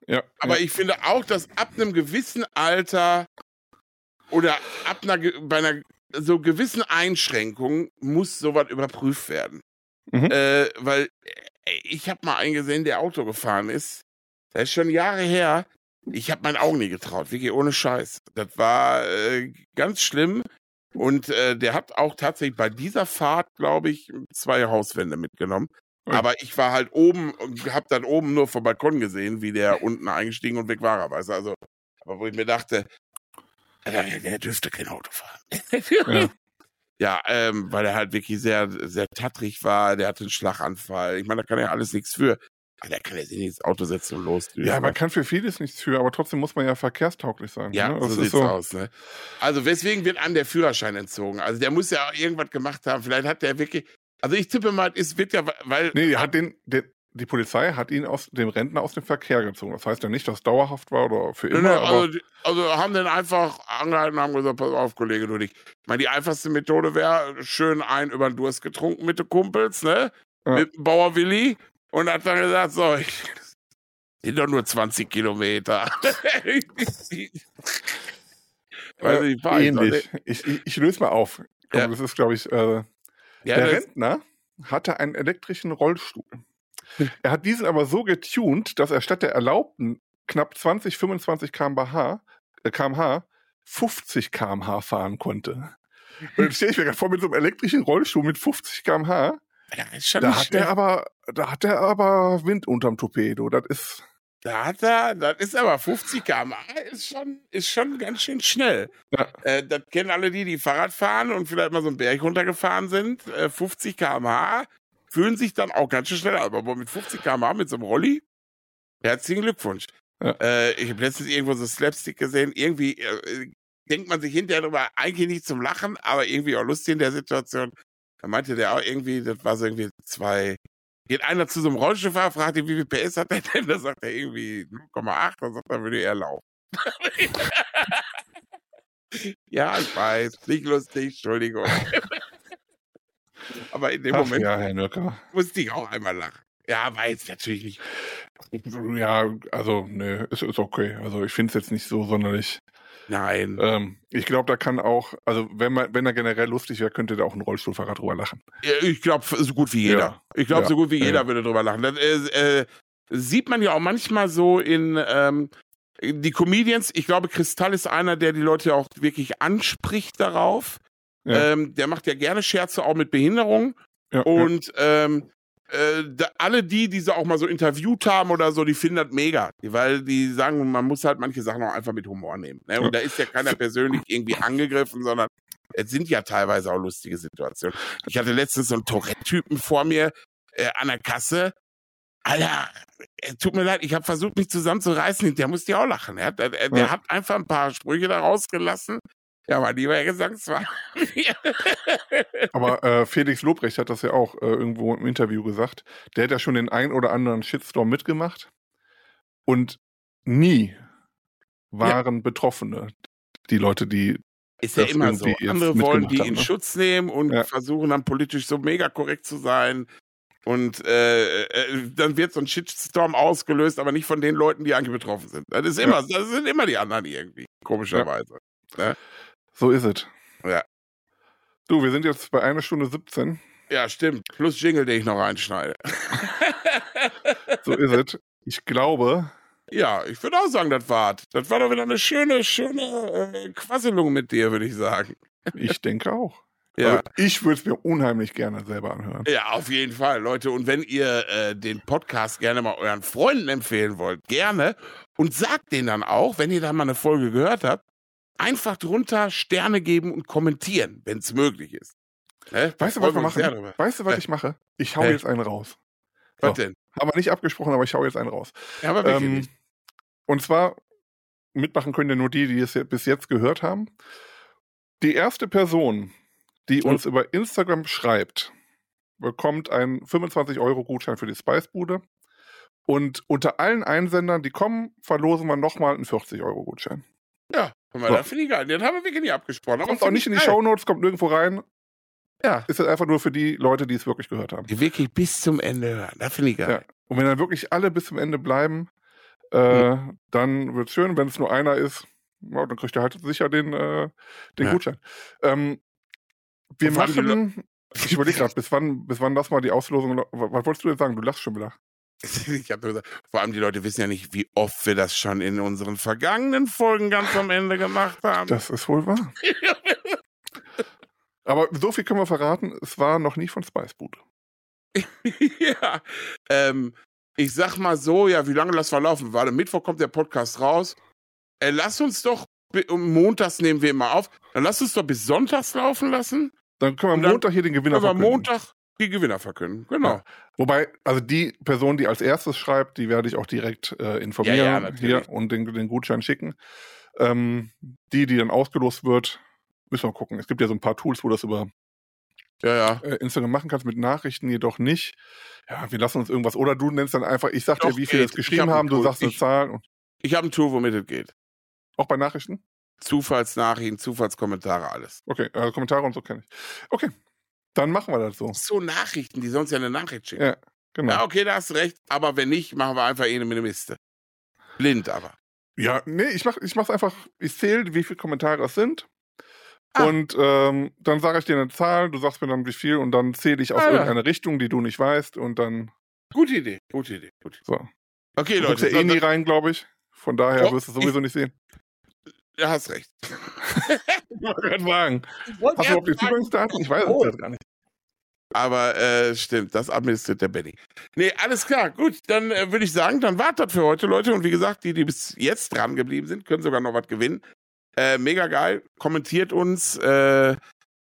Ja. Aber ja. ich finde auch, dass ab einem gewissen Alter oder ab einer, bei einer so gewissen Einschränkung muss sowas überprüft werden. Mhm. Äh, weil äh, ich habe mal einen gesehen, der Auto gefahren ist. Das ist schon Jahre her. Ich habe meinen Augen nie getraut, wirklich ohne Scheiß. Das war äh, ganz schlimm. Und äh, der hat auch tatsächlich bei dieser Fahrt, glaube ich, zwei Hauswände mitgenommen. Aber ich war halt oben und hab dann oben nur vom Balkon gesehen, wie der unten eingestiegen und weg war. Weißt du? Also, aber wo ich mir dachte, der, der dürfte kein Auto fahren. [laughs] Ja. Ja, ähm, weil er halt wirklich sehr, sehr tattrig war, der hatte einen Schlaganfall. Ich meine, da kann er ja alles nichts für. Aber der kann ja sich nicht ins Auto setzen und los. Ja, man kann für vieles nichts für, aber trotzdem muss man ja verkehrstauglich sein. Ja, ne? so Das sieht's so, aus. Ne? Also weswegen wird einem der Führerschein entzogen? Also der muss ja auch irgendwas gemacht haben. Vielleicht hat der wirklich. Also ich tippe mal, es wird ja, weil. Nee, er hat den, den, die Polizei hat ihn aus dem Rentner aus dem Verkehr gezogen. Das heißt ja nicht, dass es dauerhaft war oder für immer. ne, aber also, die- also haben den einfach angehalten und haben gesagt, pass auf, Kollege, du nicht. Ich meine, die einfachste Methode wäre, schön ein über den Durst getrunken mit den Kumpels, ne? Ja. Mit dem Bauer Willi und hat dann gesagt, so, ich, [laughs] sind doch nur 20 Kilometer. [laughs] Weiß ich, doch ähnlich. Ich, ich, ich löse mal auf. Komm, Ja. Das ist, glaube ich, äh, Ja, der Rentner hatte einen elektrischen Rollstuhl. [laughs] Er hat diesen aber so getuned, dass er statt der erlaubten knapp 20, 25 km/h, äh, kmh 50 km/h fahren konnte. Und jetzt stelle ich mir gerade vor, mit so einem elektrischen Rollstuhl mit 50 km/h, ja, ist schon da hat der aber, da hat der aber Wind unterm Torpedo. Das ist, Da hat er, das ist aber 50 km ist schon, ist schon ganz schön schnell. Ja. Äh, das kennen alle die, die Fahrrad fahren und vielleicht mal so einen Berg runtergefahren sind. Äh, 50 km fühlen sich dann auch ganz schön schnell an. Aber mit 50 km mit so einem Rolli, herzlichen Glückwunsch. Ja. Äh, ich habe letztens irgendwo so Slapstick gesehen. Irgendwie äh, denkt man sich hinterher drüber, eigentlich nicht zum Lachen, aber irgendwie auch lustig in der Situation. Da meinte der auch irgendwie, das war so irgendwie zwei Geht einer zu so einem Rollstuhlfahrer, fragt ihn, wie viel PS hat der denn? [laughs] Da sagt er irgendwie 0,8, dann sagt er, würde er laufen. [laughs] ja, ich weiß, nicht lustig, Entschuldigung. [laughs] Aber in dem ach Moment ja, Herr musste ich auch einmal lachen. Ja, war jetzt natürlich nicht. Ja, also, nö, ist, ist okay. Also, ich finde es jetzt nicht so sonderlich. Nein. Ähm, ich glaube, da kann auch, also, wenn man, wenn er generell lustig wäre, könnte da auch ein Rollstuhlfahrer drüber lachen. Ja, Ich glaube, so gut wie jeder. Ja. Ich glaube, Ja. so gut wie Ja. jeder würde drüber lachen. Das äh, äh, sieht man ja auch manchmal so in ähm, die Comedians. Ich glaube, Kristall ist einer, der die Leute auch wirklich anspricht darauf. Ja. Ähm, der macht ja gerne Scherze auch mit Behinderung. Ja, Und ähm, äh, da, alle die, die sie auch mal so interviewt haben oder so, die finden das mega. Weil die sagen, man muss halt manche Sachen auch einfach mit Humor nehmen. Ne? Und da ist ja keiner persönlich irgendwie angegriffen, sondern es sind ja teilweise auch lustige Situationen. Ich hatte letztens so einen Tourette-Typen vor mir äh, an der Kasse. Alter, äh, tut mir leid, ich habe versucht, mich zusammenzureißen. Der musste ja auch lachen. Er hat, er, der Ja. hat einfach ein paar Sprüche da rausgelassen. Ja, mein lieber Gesangsmann. [laughs] Aber äh, Felix Lobrecht hat das ja auch äh, irgendwo im Interview gesagt. Der hat ja schon den ein oder anderen Shitstorm mitgemacht. Und nie waren Betroffene die Leute, die. Ist ja immer so. Andere wollen die haben, in ne? Schutz nehmen und Ja. versuchen dann politisch so mega korrekt zu sein. Und äh, äh, dann wird so ein Shitstorm ausgelöst, aber nicht von den Leuten, die eigentlich betroffen sind. Das ist immer, das sind immer die anderen irgendwie, komischerweise. So ist es. Ja. Du, wir sind jetzt bei einer Stunde 17. Ja, stimmt. Plus Jingle, den ich noch reinschneide. [laughs] [laughs] So ist es. Ich glaube, ja, ich würde auch sagen, das war's. Das war doch wieder eine schöne, schöne äh, Quasselung mit dir, würde ich sagen. ich denke auch. Ja. Also ich würde es mir unheimlich gerne selber anhören. Ja, auf jeden Fall, Leute. Und wenn ihr äh, den Podcast gerne mal euren Freunden empfehlen wollt, gerne. Und sagt denen dann auch, wenn ihr da mal eine Folge gehört habt, einfach drunter Sterne geben und kommentieren, wenn es möglich ist. Ne? Weißt du, was wir machen? Weißt du, was Äh. ich mache? Ich hau Äh. jetzt einen raus. Was So. denn? Haben wir nicht abgesprochen, aber ich hau jetzt einen raus. Ja, aber Ähm, und zwar mitmachen können ja nur die, die es bis jetzt gehört haben. Die erste Person, die uns über Instagram schreibt, bekommt einen 25-Euro-Gutschein für die Spicebude. Und unter allen Einsendern, die kommen, verlosen wir nochmal einen 40-Euro-Gutschein. Ja, guck mal, so. das finde ich geil. Den haben wir wirklich nicht abgesprochen. Kommt auch nicht in die geil. Shownotes, kommt nirgendwo rein. Ja. Ist jetzt einfach nur für die Leute, die es wirklich gehört haben. Die wirklich bis zum Ende hören. Das finde ich geil. Ja. Und wenn dann wirklich alle bis zum Ende bleiben, äh, dann wird's schön. Wenn es nur einer ist, ja, dann kriegt er halt sicher den, äh, den Ja. Gutschein. Ähm, wir machen, [laughs] ich überlege gerade, bis wann, bis wann das mal die Auslosung, was wolltest du denn sagen? Du lachst schon wieder. Ich habe gesagt, vor allem die Leute wissen ja nicht, wie oft wir das schon in unseren vergangenen Folgen ganz am Ende gemacht haben. Das ist wohl wahr. [laughs] Aber so viel können wir verraten, es war noch nie von Spicefood. [laughs] ja. Ähm, ich sag mal so, ja, wie lange lassen wir laufen? Warte, Mittwoch kommt der Podcast raus. Äh, lass uns doch, montags nehmen wir immer auf. Dann lass uns doch bis sonntags laufen lassen. Dann können wir dann Montag hier den Gewinner Aber verkünden. Montag die Gewinner verkünden. Genau. Ja. Wobei, also die Person, die als erstes schreibt, die werde ich auch direkt äh, informieren Ja, ja, hier und den, den Gutschein schicken. Ähm, die, die dann ausgelost wird, müssen wir gucken. Es gibt ja so ein paar Tools, wo das über Ja, ja. äh, Instagram machen kannst, mit Nachrichten jedoch nicht. Ja, wir lassen uns irgendwas. Oder du nennst dann einfach, ich sag dir, Doch, wie viele es geschrieben hab haben, du sagst eine Ich- Zahl. Ich habe ein Tool, womit es geht. auch bei Nachrichten? Zufallsnachrichten, Zufallskommentare, alles. Okay, äh, Kommentare und so kenne ich. Okay, dann machen wir das so. So Nachrichten, die sonst ja eine Nachricht schicken. Ja, genau. Ja, okay, da hast du recht. Aber wenn nicht, machen wir einfach eh eine Minimiste. Blind aber. Ja, nee, ich mach, ich mach's einfach, ich zähle, wie viele Kommentare es sind. Ah. Und ähm, dann sage ich dir eine Zahl, du sagst mir dann wie viel und dann zähle ich aus Ah, ja. irgendeine Richtung, die du nicht weißt und dann Gute Idee, gute Idee. Gute Idee. so. Okay, Du Leute, ja eh nie rein, glaube ich. Von daher Doch, wirst du sowieso nicht sehen. Du hast recht. [laughs] Ich wollte gerade fragen. Wollte Hast du überhaupt die Zugangsdaten? Ich weiß Oh. es jetzt gar nicht. Aber äh, stimmt, das administriert der Benny. Nee, alles klar. Gut, dann äh, würde ich sagen, dann war das für heute, Leute. Und wie gesagt, die, die bis jetzt dran geblieben sind, können sogar noch was gewinnen. Äh, mega geil. Kommentiert uns, äh,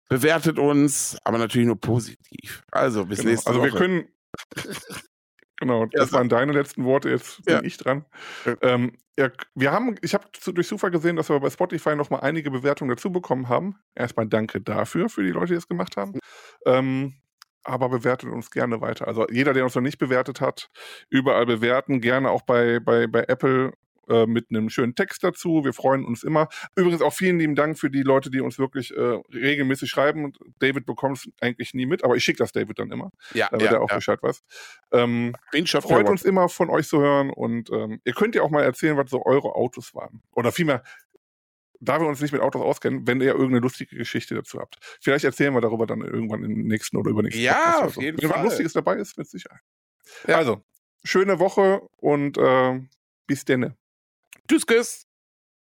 bewertet uns, aber natürlich nur positiv. Also bis Genau. nächste Also Woche. wir können. [laughs] genau, Ja, das sag- waren deine letzten Worte, jetzt bin Ja. ich dran. Ja. Ähm, ja, wir haben, ich habe durch Zufall gesehen, dass wir bei Spotify nochmal einige Bewertungen dazu bekommen haben. Erstmal danke dafür, für die Leute, die es gemacht haben. Ähm, aber bewertet uns gerne weiter. Also jeder, der uns noch nicht bewertet hat, überall bewerten, gerne auch bei, bei, bei Apple äh, mit einem schönen Text dazu. Wir freuen uns immer. Übrigens auch vielen lieben Dank für die Leute, die uns wirklich äh, regelmäßig schreiben. David bekommt es eigentlich nie mit, aber ich schicke das David dann immer, ja, damit ja, er auch ja. Bescheid weiß. Ähm, schon freut uns immer von euch zu hören und ähm, ihr könnt ja auch mal erzählen, was so eure Autos waren. Oder vielmehr, da wir uns nicht mit Autos auskennen, wenn ihr irgendeine lustige Geschichte dazu habt. Vielleicht erzählen wir darüber dann irgendwann im nächsten oder übernächsten Ja, Podcast auf so. jeden Wenn was Fall. Lustiges dabei ist, mit Sicherheit. Ja. Also, schöne Woche und äh, bis denne. Tschüss, Chris.